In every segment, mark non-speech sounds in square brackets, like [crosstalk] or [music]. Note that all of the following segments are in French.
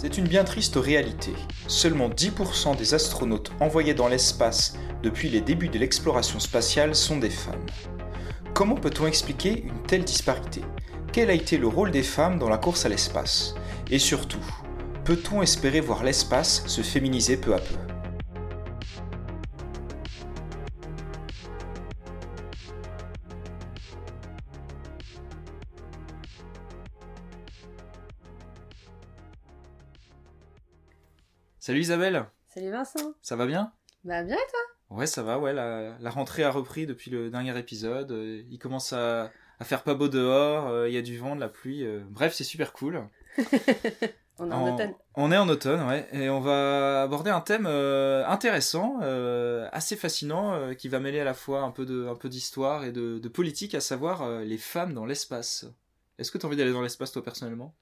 C'est une bien triste réalité. Seulement 10% des astronautes envoyés dans l'espace depuis les débuts de l'exploration spatiale sont des femmes. Comment peut-on expliquer une telle disparité? Quel a été le rôle des femmes dans la course à l'espace? Et surtout, peut-on espérer voir l'espace se féminiser peu à peu? Salut Isabelle, Salut Vincent. ça va bien? Bah bien et toi? Ouais, ça va, ouais, la, la rentrée a repris depuis le dernier épisode. euh, il commence à, à faire pas beau dehors, euh, il y a du vent, de la pluie. euh, bref, c'est super cool. [laughs] On est en automne. On est en automne, ouais, et on va aborder un thème intéressant, assez fascinant, qui va mêler à la fois un peu de, un peu d'histoire et de, de politique, à savoir les femmes dans l'espace. Est-ce que tu as envie d'aller dans l'espace toi personnellement?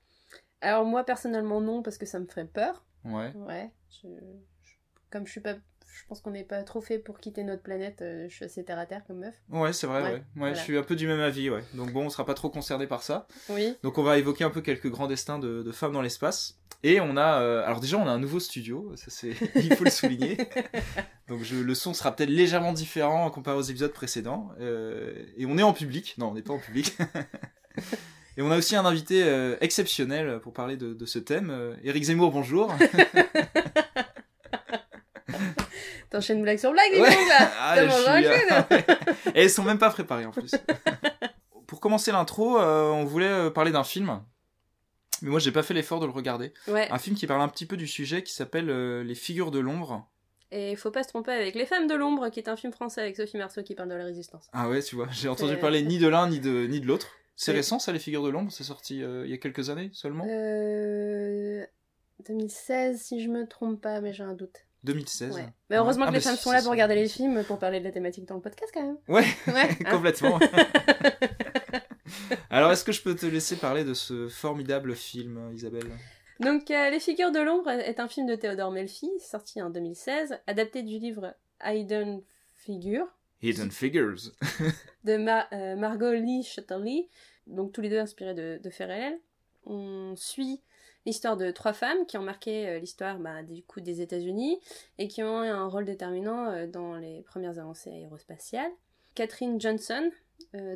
Alors moi personnellement non parce que ça me ferait peur. Ouais. Ouais. je- je- comme je suis pas, je pense qu'on n'est pas trop fait pour quitter notre planète. euh, je suis assez terre à terre comme meuf. Ouais, c'est vrai, ouais. Ouais, Ouais, voilà. je suis un peu du même avis, ouais. Donc bon, on sera pas trop concerné par ça. Oui. Donc on va évoquer un peu quelques grands destins de, de femmes dans l'espace. Et on a, euh, alors déjà on a un nouveau studio, ça c'est, [laughs] il faut le souligner. [laughs] Donc je- le son sera peut-être légèrement différent comparé aux épisodes précédents. Euh, et on est en public, non on n'est pas en public. [laughs] et on a aussi un invité euh, exceptionnel pour parler de, de ce thème. Euh, Eric Zemmour, bonjour. [laughs] T'enchaînes blague sur blague, Ouais. donc, là. [laughs] Ah, je suis, euh. Et elles sont même pas préparées en plus. [laughs] Pour commencer l'intro, euh, on voulait parler d'un film. Mais moi j'ai pas fait l'effort de le regarder. Ouais. Un film qui parle un petit peu du sujet qui s'appelle euh, Les figures de l'ombre. Et faut pas se tromper avec Les Femmes de l'ombre, qui est un film français avec Sophie Marceau qui parle de la résistance. Ah ouais, tu vois, j'ai entendu parler ni de l'un ni de, ni de l'autre. C'est Oui. récent ça, Les figures de l'ombre C'est sorti euh, il y a quelques années seulement? Euh... 2016 si je me trompe pas, mais j'ai un doute. 2016. Ouais. Mais heureusement Ah, que les bah, femmes sont là pour regarder les films, pour parler de la thématique dans le podcast quand même. Ouais, [laughs] Ouais. hein. [laughs] complètement. [laughs] Alors est-ce que je peux te laisser parler de ce formidable film, Isabelle? Donc, euh, Les Figures de l'ombre est un film de Théodore Melfi, sorti en 2016, adapté du livre Hidden Figure Hidden Figures. [laughs] de Ma- euh, Margot Lee Shetterly, donc tous les deux inspirés de, de réels. On suit l'histoire de trois femmes qui ont marqué euh, l'histoire bah, du coup des États-Unis et qui ont eu un rôle déterminant euh, dans les premières avancées aérospatiales. Catherine Johnson,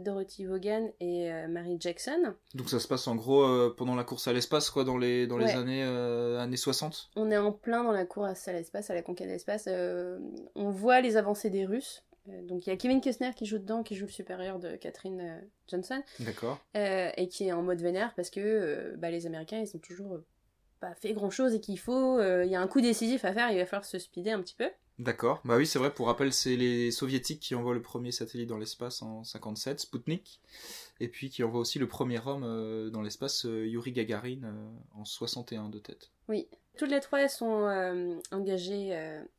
Dorothy Vaughan et Mary Jackson. Donc ça se passe en gros pendant la course à l'espace, quoi, dans les, dans les Ouais. années, euh, années 60 On est en plein dans la course à l'espace, à la conquête de l'espace. Euh, on voit les avancées des Russes. Euh, donc il y a Kevin Costner qui joue dedans, qui joue le supérieur de Catherine euh, Johnson, D'accord. euh, et qui est en mode vénère parce que bah, les Américains ils ont toujours pas fait grand chose et qu'il faut, euh, il y a un coup décisif à faire, il va falloir se speeder un petit peu. D'accord. Bah oui, c'est vrai, pour rappel, c'est les soviétiques qui envoient le premier satellite dans l'espace en 57, Sputnik, et puis qui envoient aussi le premier homme euh, dans l'espace, euh, Yuri Gagarin, en 61 de tête. Oui. Toutes les trois elles sont engagées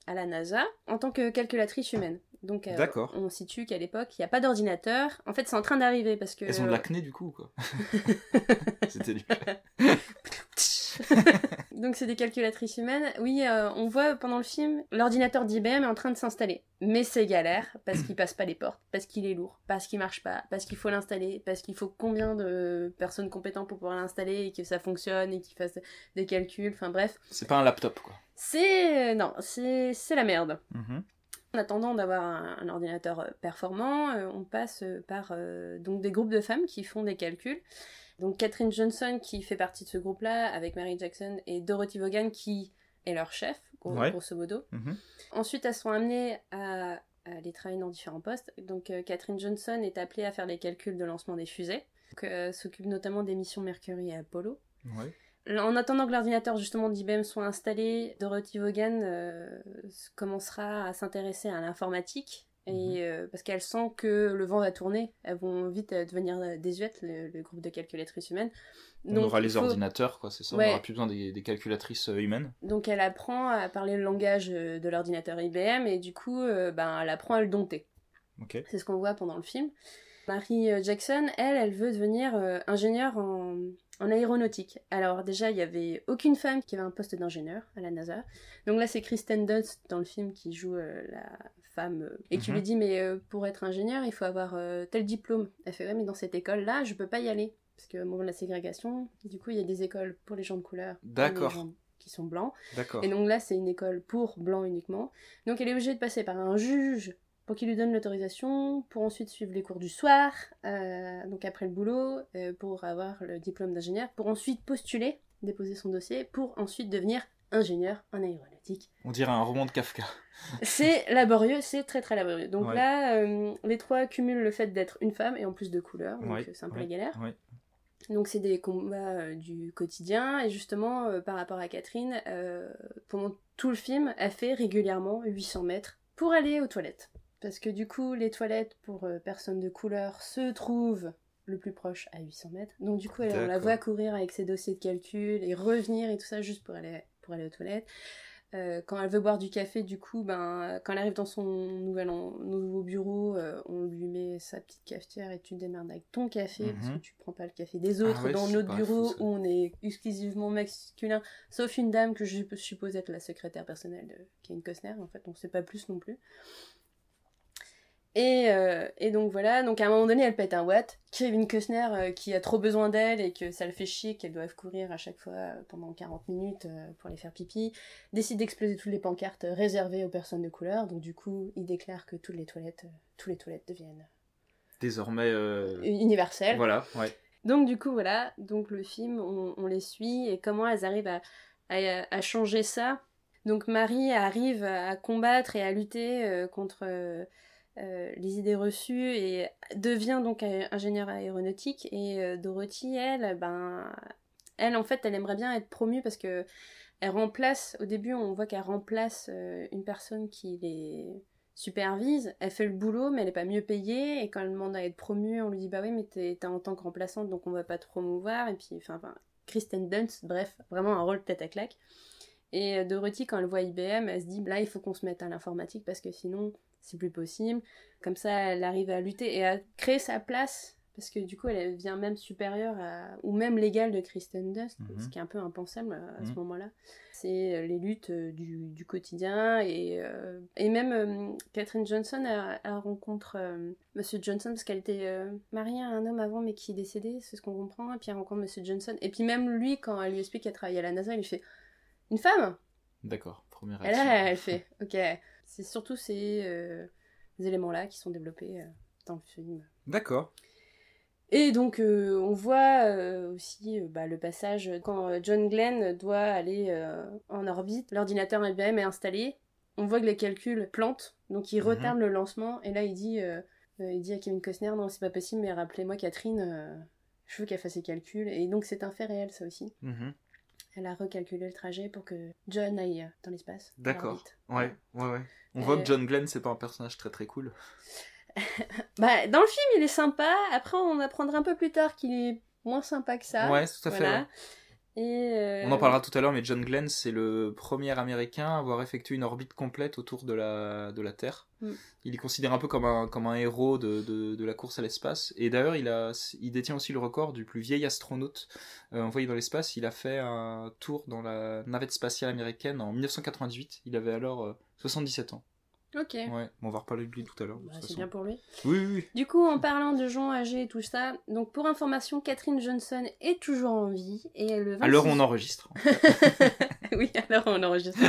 à la NASA en tant que calculatrices humaines. Donc euh, D'accord. on situe qu'à l'époque il n'y a pas d'ordinateur. En fait c'est en train d'arriver parce que... Elles ont de l'acné [laughs] du coup, ou quoi [laughs] C'était du... [laughs] Donc c'est des calculatrices humaines. Oui, euh, on voit pendant le film l'ordinateur d'IBM est en train de s'installer. Mais c'est galère parce qu'il passe pas les portes, parce qu'il est lourd, parce qu'il marche pas, parce qu'il faut l'installer, parce qu'il faut combien de personnes compétentes pour pouvoir l'installer et que ça fonctionne et qu'il fasse des calculs. Enfin bref, C'est pas un laptop, quoi. c'est non, c'est c'est la merde. Mhm. En attendant d'avoir un, un ordinateur euh, performant, euh, on passe euh, par donc des groupes de femmes qui font des calculs. Donc Catherine Johnson qui fait partie de ce groupe-là avec Mary Jackson et Dorothy Vaughan qui est leur chef, gros- Ouais. grosso modo. Mhm. Ensuite, elles sont amenées à, à aller travailler dans différents postes. Donc euh, Catherine Johnson est appelée à faire les calculs de lancement des fusées, euh, s'occupe notamment des missions Mercury et Apollo. Ouais. En attendant que l'ordinateur justement d'IBM soit installé, Dorothy Vaughan euh, commencera à s'intéresser à l'informatique. Mhm. Et euh, parce qu'elle sent que le vent va tourner, elles vont vite euh, devenir désuètes, le, le groupe de calculatrices humaines. On Donc, aura il les faut- ordinateurs, quoi, c'est ça Ouais. On aura plus besoin des, des calculatrices humaines. Donc elle apprend à parler le langage de l'ordinateur IBM et du coup, euh, ben, elle apprend à le dompter. C'est ce qu'on voit pendant le film. Mary euh, Jackson, elle, elle veut devenir euh, ingénieure en, en aéronautique. Alors déjà, il y avait aucune femme qui avait un poste d'ingénieur à la NASA. Donc là, c'est Kristen Dunst dans le film qui joue euh, la femme euh, et qui Mhm. lui dit mais pour être ingénieur, il faut avoir tel diplôme. Elle fait ouais, mais dans cette école-là, je peux pas y aller parce que au moment de la ségrégation, du coup, il y a des écoles pour les gens de couleur, D'accord. qui sont blancs. D'accord. Et donc là, c'est une école pour blancs uniquement. Donc elle est obligée de passer par un juge pour qu'il lui donne l'autorisation, pour ensuite suivre les cours du soir, euh, donc après le boulot, euh, pour avoir le diplôme d'ingénieur, pour ensuite postuler, déposer son dossier, pour ensuite devenir ingénieur en aéronautique. On dirait un roman de Kafka. C'est [laughs] laborieux, c'est très très laborieux. Donc Ouais. là, euh, les trois cumulent le fait d'être une femme et en plus de couleur, donc Ouais, c'est un peu ouais, la galère. Donc c'est des combats euh, du quotidien et justement euh, par rapport à Catherine, pendant tout le film, elle fait régulièrement 800 mètres pour aller aux toilettes. Parce que du coup, les toilettes pour euh, personnes de couleur se trouvent le plus proche à 800 mètres. Donc du coup, elle, on la voit courir avec ses dossiers de calcul et revenir et tout ça juste pour aller, pour aller aux toilettes. Euh, quand elle veut boire du café, du coup, ben, quand elle arrive dans son nouvel en- nouveau bureau, euh, on lui met sa petite cafetière et tu démerdes avec ton café parce Mhm. que tu prends pas le café des autres Ah ouais, dans notre bureau fou, où on est exclusivement masculin, sauf une dame que je suppose être la secrétaire personnelle de Kevin Costner. En fait, on sait pas plus non plus. Et, euh, et donc voilà, donc à un moment donné, elle pète un watt. Kevin Costner, euh, qui a trop besoin d'elle et que ça le fait chier qu'elle doive courir à chaque fois euh, pendant 40 minutes pour aller faire pipi, décide d'exploser toutes les pancartes réservées aux personnes de couleur. Donc du coup, il déclare que toutes les toilettes, toutes les toilettes deviennent Désormais. universelles. Voilà, ouais. Donc du coup voilà, donc le film, on, on les suit et comment elles arrivent à, à, à changer ça? Donc Marie arrive à combattre et à lutter contre euh, les idées reçues et devient donc ingénieure aéronautique. Et euh, Dorothy, elle, ben, elle en fait, elle aimerait bien être promue parce que elle remplace, au début on voit qu'elle remplace euh, une personne qui les supervise, elle fait le boulot mais elle est pas mieux payée. Et quand elle demande à être promue on lui dit bah oui mais t'es en tant que remplaçante donc on va pas te promouvoir. Et puis enfin, Kristen Dunst, bref, vraiment un rôle tête à claque. Et Dorothy, quand elle voit IBM, elle se dit là, il faut qu'on se mette à l'informatique parce que sinon, c'est plus possible. Comme ça, elle arrive à lutter et à créer sa place parce que du coup, elle devient même supérieure à, ou même légale de Kristen Dunst, Mhm. ce qui est un peu impensable euh, à ce Mhm. moment-là. C'est euh, les luttes euh, du, du quotidien et, euh, et même euh, Catherine Johnson, elle, elle rencontre euh, Monsieur Johnson parce qu'elle était mariée à un homme avant mais qui est décédé, c'est ce qu'on comprend. Et puis elle rencontre Monsieur Johnson. Et puis même lui, quand elle lui explique qu'elle travaille à la NASA, il lui fait une femme? D'accord, première Et réaction. là, elle fait ok. C'est surtout ces euh, éléments-là qui sont développés euh, dans le film. D'accord. Et donc, euh, on voit aussi bah, le passage quand John Glenn doit aller en orbite. L'ordinateur IBM est installé. On voit que les calculs plantent, donc il Mhm. retarde le lancement. Et là, il dit, il dit à Kevin Costner Non, c'est pas possible, mais rappelez-moi Catherine, je veux qu'elle fasse ses calculs. Et donc, c'est un fait réel, ça aussi. Mhm. Elle a recalculé le trajet pour que John aille dans l'espace. D'accord. Ouais, ouais, ouais. On Euh, voit que John Glenn, c'est pas un personnage très très cool. [laughs] Bah, dans le film, il est sympa. Après, on apprendra un peu plus tard qu'il est moins sympa que ça. ouais, tout à fait. Voilà. ouais. Et euh, On en parlera tout à l'heure, mais John Glenn, c'est le premier américain à avoir effectué une orbite complète autour de la, de la Terre. Mm. Il est considéré un peu comme un, comme un héros de, de, de la course à l'espace. Et d'ailleurs, il, a, il détient aussi le record du plus vieil astronaute euh, envoyé dans l'espace. Il a fait un tour dans la navette spatiale américaine en 1998. Il avait alors euh, 77 ans. Ok. Ouais, on va reparler de lui tout à l'heure. Bah, c'est bien pour lui. Oui, oui, oui. Du coup, en parlant de gens âgés et tout ça, donc pour information, Catherine Johnson est toujours en vie et le 26... [laughs] À l'heure où on enregistre. oui, alors on enregistre.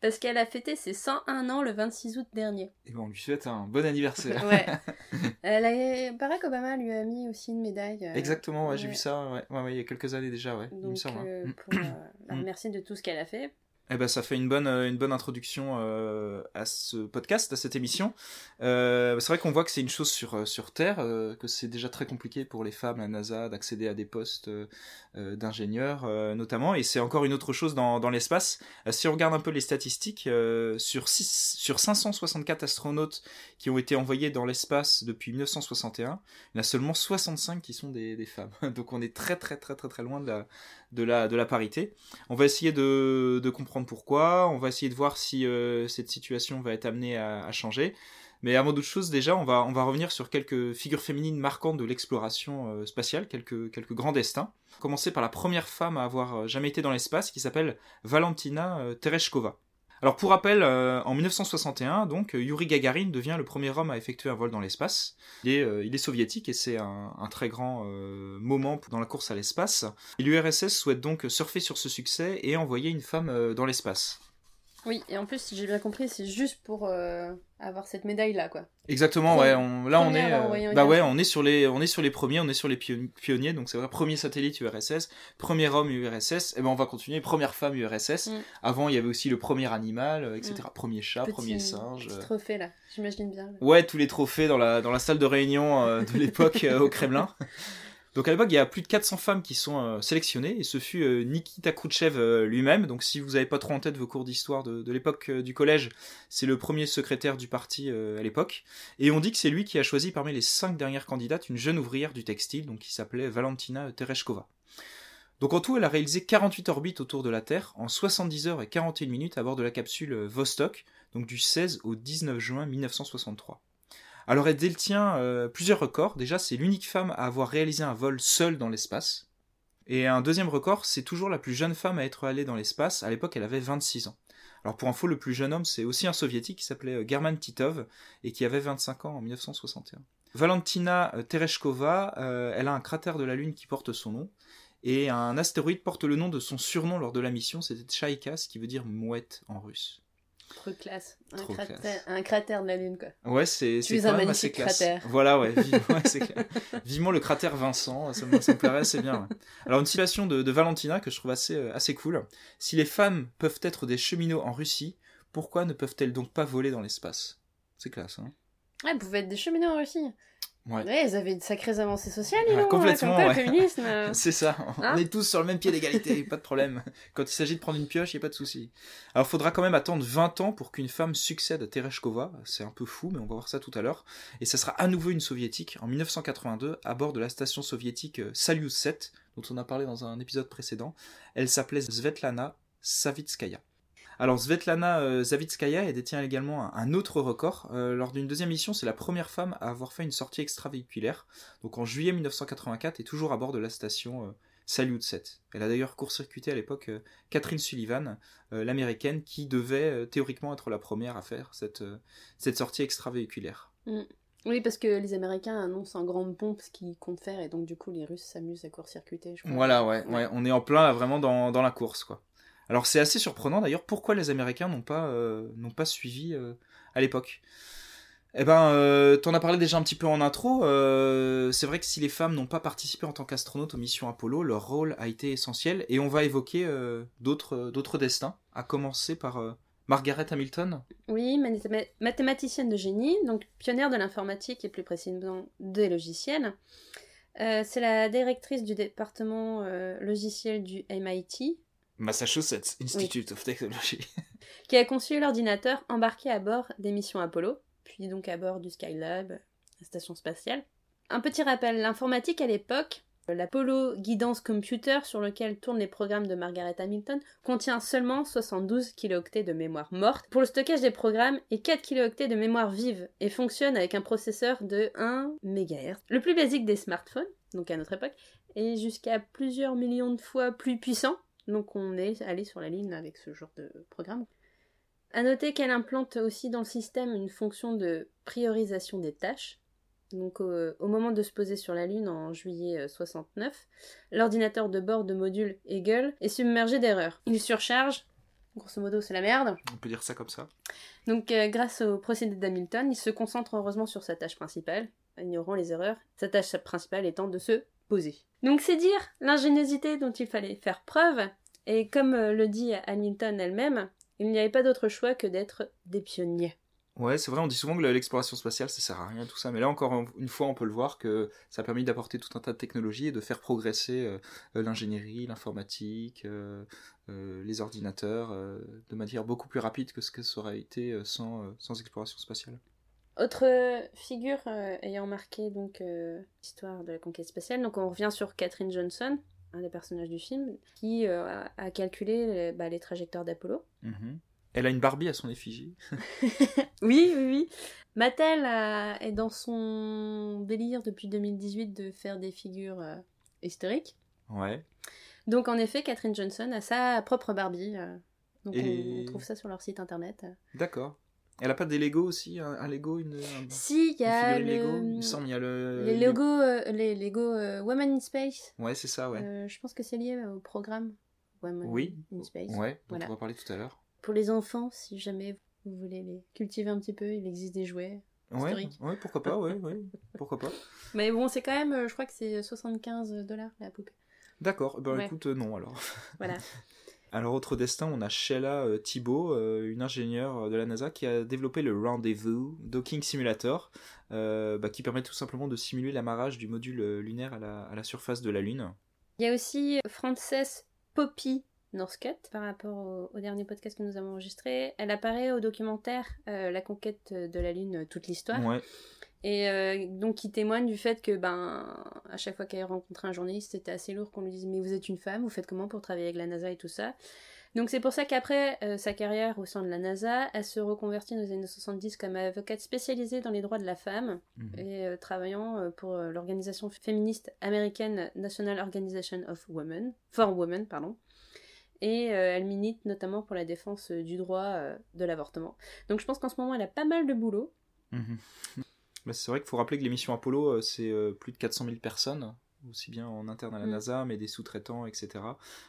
Parce qu'elle a fêté ses 101 ans le 26 août dernier. Et bon, on lui souhaite un bon anniversaire. Ouais. [laughs] Elle a... Barack Obama lui a mis aussi une médaille. euh, Exactement, ouais, j'ai vu ça ouais. Il y a quelques années déjà, ouais. il me Donc, semble, hein. euh, Mm. pour euh, la Mm. remercier de tout ce qu'elle a fait. Eh ben, ça fait une bonne, euh, une bonne introduction euh, à ce podcast, à cette émission. Euh, c'est vrai qu'on voit que c'est une chose sur, sur Terre, que c'est déjà très compliqué pour les femmes, la NASA, d'accéder à des postes d'ingénieurs, notamment. Et c'est encore une autre chose dans, dans l'espace. Si on regarde un peu les statistiques, sur, 6, sur 564 astronautes qui ont été envoyés dans l'espace depuis 1961, il y en a seulement 65 qui sont des, des femmes. [laughs] Donc on est très très très très très loin de la, de la, parité. On va essayer de, de comprendre pourquoi, on va essayer de voir si euh, cette situation va être amenée à, changer. Mais avant toute chose, déjà, on va, revenir sur quelques figures féminines marquantes de l'exploration euh, spatiale, quelques, quelques grands destins. Commencer par la première femme à avoir euh, jamais été dans l'espace, qui s'appelle Valentina Tereshkova. Alors pour rappel, euh, en 1961, donc Yuri Gagarin devient le premier homme à effectuer un vol dans l'espace. Il, est, euh, soviétique et c'est un, très grand euh, moment dans la course à l'espace. L'URSS souhaite donc surfer sur ce succès et envoyer une femme euh, dans l'espace. Oui, et en plus, si j'ai bien compris, c'est juste pour euh, avoir cette médaille-là, quoi. Exactement, ouais. On, là, on est, euh, bah ouais, on est sur les, on est sur les premiers, on est sur les pion- pionniers. Donc c'est vrai, premier satellite URSS, premier homme URSS. Et ben on va continuer, première femme URSS. Mm. Avant, il y avait aussi le premier animal, euh, etc. Premier chat, Petit- premier singe. Petit euh. trophée, là. J'imagine bien. Ouais, tous les trophées dans la, dans la salle de réunion euh, de l'époque euh, au Kremlin. [laughs] Donc à l'époque, il y a plus de 400 femmes qui sont euh, sélectionnées, et ce fut euh, Nikita Khrouchtchev euh, lui-même. Donc si vous n'avez pas trop en tête vos cours d'histoire de, de l'époque du collège, c'est le premier secrétaire du parti à l'époque. Et on dit que c'est lui qui a choisi parmi les cinq dernières candidates une jeune ouvrière du textile, donc qui s'appelait Valentina Tereshkova. Donc en tout, elle a réalisé 48 orbites autour de la Terre en 70 heures et 41 minutes à bord de la capsule Vostok, donc du 16 au 19 juin 1963. Alors elle détient euh, plusieurs records. Déjà, c'est l'unique femme à avoir réalisé un vol seul dans l'espace. Et un deuxième record, c'est toujours la plus jeune femme à être allée dans l'espace. À l'époque, elle avait 26 ans. Alors pour info, le plus jeune homme, c'est aussi un soviétique qui s'appelait euh, German Titov et qui avait 25 ans en 1961. Valentina euh, Tereshkova, elle a un cratère de la Lune qui porte son nom. Et un astéroïde porte le nom de son surnom lors de la mission, c'était Tchaïka, ce qui veut dire mouette en russe. Trop classe. Un, Trop cratère, classe. un cratère de la Lune, quoi. Ouais, c'est quand un même assez magnifique classe. cratère. Voilà, ouais, [laughs] ouais. Vivement le cratère Vincent, ça me, ça me plairait assez bien. ouais. Alors une citation de, de Valentina que je trouve assez, euh, assez cool. Si les femmes peuvent être des cheminots en Russie, pourquoi ne peuvent-elles donc pas voler dans l'espace? C'est classe, hein Ouais, vous pouvez être des cheminots en Russie. Ouais. Ouais, ils avaient de sacrées avancées sociales, dis Ouais, donc, complètement, ouais. féminisme. euh, [laughs] C'est ça, on Hein est tous sur le même pied d'égalité, [laughs] pas de problème. Quand il s'agit de prendre une pioche, il n'y a pas de souci. Alors, faudra quand même attendre 20 ans pour qu'une femme succède à Tereshkova. C'est un peu fou, mais on va voir ça tout à l'heure. Et ça sera à nouveau une soviétique en 1982 à bord de la station soviétique euh, Salyut 7, dont on a parlé dans un épisode précédent. Elle s'appelait Svetlana Savitskaya. Alors Svetlana euh, Zavitskaya elle détient également un, autre record. Euh, lors d'une deuxième mission, c'est la première femme à avoir fait une sortie extravéhiculaire. Donc en juillet 1984 et toujours à bord de la station euh, Salyut 7. Elle a d'ailleurs court-circuité à l'époque euh, Catherine Sullivan, euh, l'américaine, qui devait euh, théoriquement être la première à faire cette, euh, cette sortie extravéhiculaire. Oui, parce que les Américains annoncent en grande pompe ce qu'ils comptent faire, et donc du coup, les Russes s'amusent à court-circuiter. Voilà, ouais, Ouais. ouais, on est en plein là, vraiment dans, dans la course, quoi. Alors c'est assez surprenant d'ailleurs pourquoi les Américains n'ont pas, euh, suivi euh, à l'époque. Eh ben, euh, t'en as parlé déjà un petit peu en intro. euh, c'est vrai que si les femmes n'ont pas participé en tant qu'astronautes aux missions Apollo, leur rôle a été essentiel. Et on va évoquer d'autres, d'autres destins, à commencer par Margaret Hamilton. Oui, mathéma- mathématicienne de génie, donc pionnière de l'informatique et plus précisément des logiciels. C'est la directrice du département logiciel du MIT, Massachusetts Institute of Technology. [laughs] qui a conçu l'ordinateur embarqué à bord des missions Apollo, puis donc à bord du Skylab, la station spatiale. Un petit rappel, l'informatique à l'époque, l'Apollo Guidance Computer sur lequel tournent les programmes de Margaret Hamilton, contient seulement 72 kilooctets de mémoire morte pour le stockage des programmes et 4 kilooctets de mémoire vive et fonctionne avec un processeur de 1 MHz. Le plus basique des smartphones, donc à notre époque, est jusqu'à plusieurs millions de fois plus puissant, donc on est allé sur la ligne avec ce genre de programme. À noter qu'elle implante aussi dans le système une fonction de priorisation des tâches. Donc au, au moment de se poser sur la Lune en juillet euh, 69, l'ordinateur de bord de module Eagle est submergé d'erreurs. Il surcharge, grosso modo c'est la merde. On peut dire ça comme ça. Donc euh, grâce au procédé d'Hamilton, il se concentre heureusement sur sa tâche principale, ignorant les erreurs, sa tâche principale étant de se Donc c'est dire l'ingéniosité dont il fallait faire preuve, et comme euh, le dit Hamilton elle-même, il n'y avait pas d'autre choix que d'être des pionniers. Ouais, c'est vrai, on dit souvent que l'exploration spatiale, ça sert à rien, tout ça. Mais là, encore une fois, on peut le voir que ça a permis d'apporter tout un tas de technologies et de faire progresser euh, euh, l'ingénierie, l'informatique, les ordinateurs, de manière beaucoup plus rapide que ce que ça aurait été sans exploration spatiale. Autre figure euh, ayant marqué donc euh, l'histoire de la conquête spatiale, donc on revient sur Catherine Johnson, un des personnages du film, qui euh, a, calculé euh, bah, les trajectoires d'Apollo. Mhm. Elle a une Barbie à son effigie. [laughs] [laughs] Oui, oui, oui. Mattel a- est dans son délire depuis 2018 de faire des figures historiques. Ouais. Donc en effet, Catherine Johnson a sa propre Barbie Donc Et- on, on trouve ça sur leur site internet. D'accord. Elle a pas des Lego aussi Un, un Lego une, un- Si, il y a Lego le... Il me semble, il y a le. les Lego, euh, les Lego euh, Women in Space. Ouais, c'est ça, ouais. Euh, je pense que c'est lié au programme Women Oui. in Space. Ouais, dont Voilà. on va parler tout à l'heure. Pour les enfants, si jamais vous voulez les cultiver un petit peu, il existe des jouets. Ouais, ouais, pourquoi pas, ouais, ouais, pourquoi pas. [laughs] Mais bon, c'est quand même, je crois que c'est 75 dollars la poupée. D'accord, ben Ouais. écoute, non alors. Voilà. [laughs] Alors, autre destin, on a Sheila euh, Thibault, euh, une ingénieure de la NASA qui a développé le Rendezvous Docking Simulator, euh, bah, qui permet tout simplement de simuler l'amarrage du module euh, lunaire à la, à la surface de la Lune. Il y a aussi Frances Poppy Northcutt, par rapport au, au dernier podcast que nous avons enregistré. Elle apparaît au documentaire euh, La conquête de la Lune, toute l'histoire. Ouais, Et euh, donc qui témoigne du fait que ben à chaque fois qu'elle rencontrait un journaliste, c'était assez lourd qu'on lui dise mais vous êtes une femme, vous faites comment pour travailler avec la NASA et tout ça? Donc c'est pour ça qu'après euh, sa carrière au sein de la NASA, elle se reconvertit dans les années 70 comme avocate spécialisée dans les droits de la femme Mhm. et euh, travaillant pour l'organisation féministe américaine National Organization of Women, for Women, pardon. Et euh, elle milite notamment pour la défense euh, du droit euh, de l'avortement. Donc je pense qu'en ce moment elle a pas mal de boulot. Mhm. C'est vrai qu'il faut rappeler que l'émission Apollo, euh, c'est euh, plus de 400 000 personnes, aussi bien en interne à la Mm. NASA, mais des sous-traitants, etc.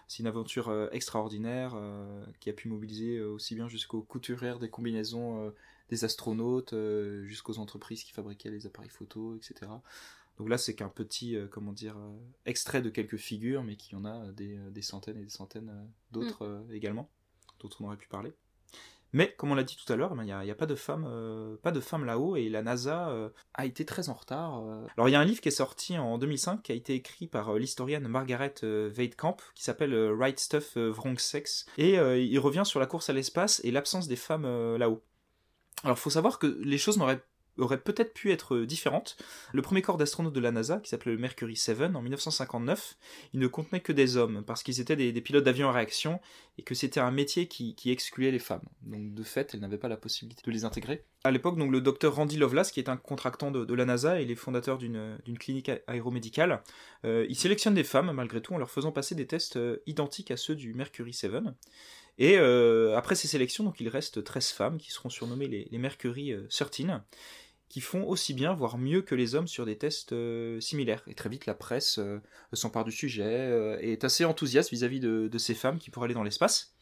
C'est une aventure euh, extraordinaire qui a pu mobiliser aussi bien jusqu'aux couturières des combinaisons des astronautes, jusqu'aux entreprises qui fabriquaient les appareils photo, etc. Donc là, c'est qu'un petit, euh, comment dire, euh, extrait de quelques figures, mais qui en a des, des centaines et des centaines euh, d'autres également, dont on aurait pu parler. Mais comme on l'a dit tout à l'heure, eh ben, il n'y a, il pas de femmes, euh, pas de là-haut et la NASA euh, a été très en retard. euh. Alors il y a un livre qui est sorti en 2005 qui a été écrit par euh, l'historienne Margaret Weidkamp qui s'appelle Right Stuff Wrong Sex et il revient sur la course à l'espace et l'absence des femmes là-haut. Alors faut savoir que les choses n'auraient auraient peut-être pu être euh, différentes. Le premier corps d'astronautes de la NASA, qui s'appelait le Mercury 7 en 1959, il ne contenait que des hommes, parce qu'ils étaient des, pilotes d'avions à réaction, et que c'était un métier qui, excluait les femmes. Donc de fait, elles n'avaient pas la possibilité de les intégrer. À l'époque, donc le docteur Randy Lovelace, qui est un contractant de, la NASA et les fondateurs d'une clinique aéromédicale, euh, il sélectionne des femmes malgré tout en leur faisant passer des tests euh, identiques à ceux du Mercury 7. Et après ces sélections, donc il reste 13 femmes qui seront surnommées les, Mercury euh, 13, qui font aussi bien, voire mieux que les hommes sur des tests euh, similaires. Et très vite, la presse euh, s'empare du sujet euh, et est assez enthousiaste vis-à-vis de, de ces femmes qui pourraient aller dans l'espace.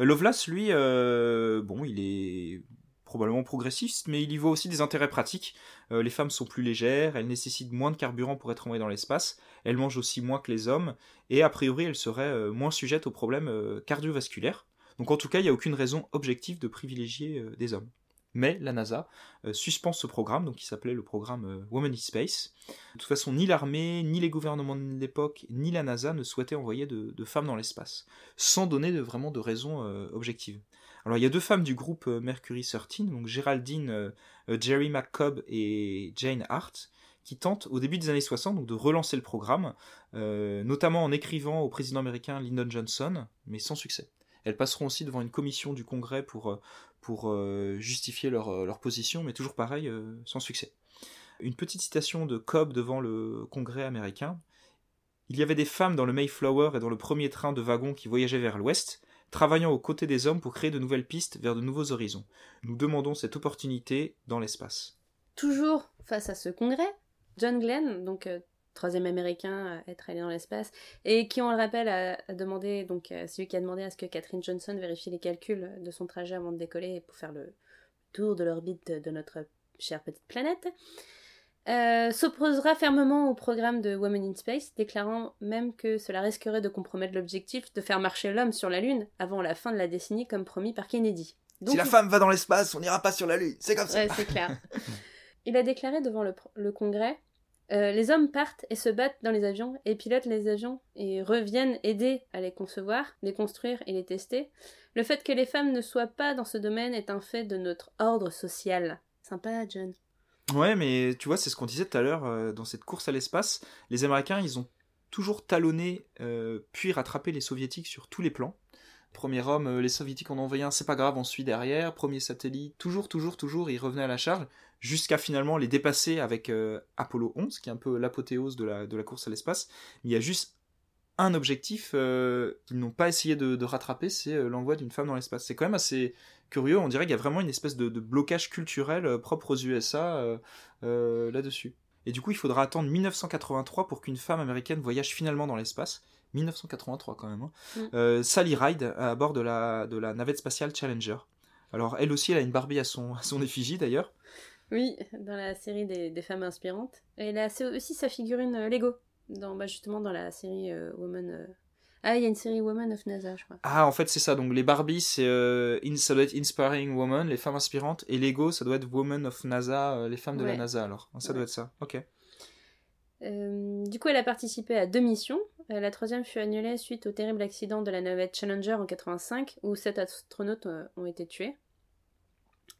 Euh, Lovelace, lui, euh, bon, il est probablement progressiste, mais il y voit aussi des intérêts pratiques. Euh, les femmes sont plus légères, elles nécessitent moins de carburant pour être envoyées dans l'espace, elles mangent aussi moins que les hommes, et a priori, elles seraient euh, moins sujettes aux problèmes euh, cardiovasculaires. Donc en tout cas, il n'y a aucune raison objective de privilégier euh, des hommes. Mais la NASA euh, suspend ce programme, donc qui s'appelait le programme euh, Women in Space. De toute façon, ni l'armée, ni les gouvernements de l'époque, ni la NASA ne souhaitaient envoyer de, femmes dans l'espace, sans donner vraiment de raison euh, objective. Alors il y a deux femmes du groupe euh, Mercury 13, donc Géraldine Jerry McCobb et Jane Hart, qui tentent au début des années 60 donc, de relancer le programme, notamment en écrivant au président américain Lyndon Johnson, mais sans succès. Elles passeront aussi devant une commission du Congrès pour, pour euh, justifier leur, euh, leur position, mais toujours pareil, euh, sans succès. Une petite citation de Cobb devant le Congrès américain. Il y avait des femmes dans le Mayflower et dans le premier train de wagons qui voyageaient vers l'ouest, travaillant aux côtés des hommes pour créer de nouvelles pistes vers de nouveaux horizons. Nous demandons cette opportunité dans l'espace. Toujours face à ce congrès, John Glenn, donc troisième américain à être allé dans l'espace, et qui, on le rappelle, a, a demandé, donc euh, c'est lui qui a demandé à ce que Catherine Johnson vérifie les calculs de son trajet avant de décoller pour faire le tour de l'orbite de notre chère petite planète, euh, s'opposera fermement au programme de Women in Space, déclarant même que cela risquerait de compromettre l'objectif de faire marcher l'homme sur la Lune avant la fin de la décennie comme promis par Kennedy. Donc, si la femme va dans l'espace, on n'ira pas sur la Lune, c'est comme ça. Ouais, c'est clair. [laughs] Il a déclaré devant le Congrès euh, Les hommes partent et se battent dans les avions et pilotent les avions et reviennent aider à les concevoir, les construire et les tester. Le fait que les femmes ne soient pas dans ce domaine est un fait de notre ordre social. Sympa, John. Ouais, mais tu vois, c'est ce qu'on disait tout à l'heure euh, dans cette course à l'espace. Les Américains, ils ont toujours talonné euh, puis rattrapé les Soviétiques sur tous les plans. Premier homme, les Soviétiques en ont envoyé un, c'est pas grave, on suit derrière. Premier satellite, toujours, toujours, toujours, ils revenaient à la charge, jusqu'à finalement les dépasser avec euh, Apollo 11, qui est un peu l'apothéose de la, de la course à l'espace. Il y a juste un objectif euh, qu'ils n'ont pas essayé de, de rattraper, c'est euh, l'envoi d'une femme dans l'espace. C'est quand même assez curieux, on dirait qu'il y a vraiment une espèce de, de blocage culturel propre aux USA là-dessus. Et du coup, il faudra attendre 1983 pour qu'une femme américaine voyage finalement dans l'espace. 1983 quand même. hein. Mm. Euh, Sally Ride à bord de la, de la navette spatiale Challenger. Alors elle aussi, elle a une Barbie à son, à son effigie d'ailleurs. Oui, dans la série des, des femmes inspirantes. Et a c'est aussi sa figurine euh, Lego, dans, bah, justement dans la série euh, Woman. euh, Ah, il y a une série Woman of NASA, je crois. Ah, en fait, c'est ça. Donc, les Barbie, c'est euh, ça doit être Inspiring Woman, les femmes inspirantes. Et Lego, ça doit être Woman of NASA, les femmes de la. NASA, alors. Ça Ouais. doit être ça. Ok. Du coup, elle a participé à deux missions. La troisième fut annulée suite au terrible accident de la navette Challenger en 85, où sept astronautes ont été tués.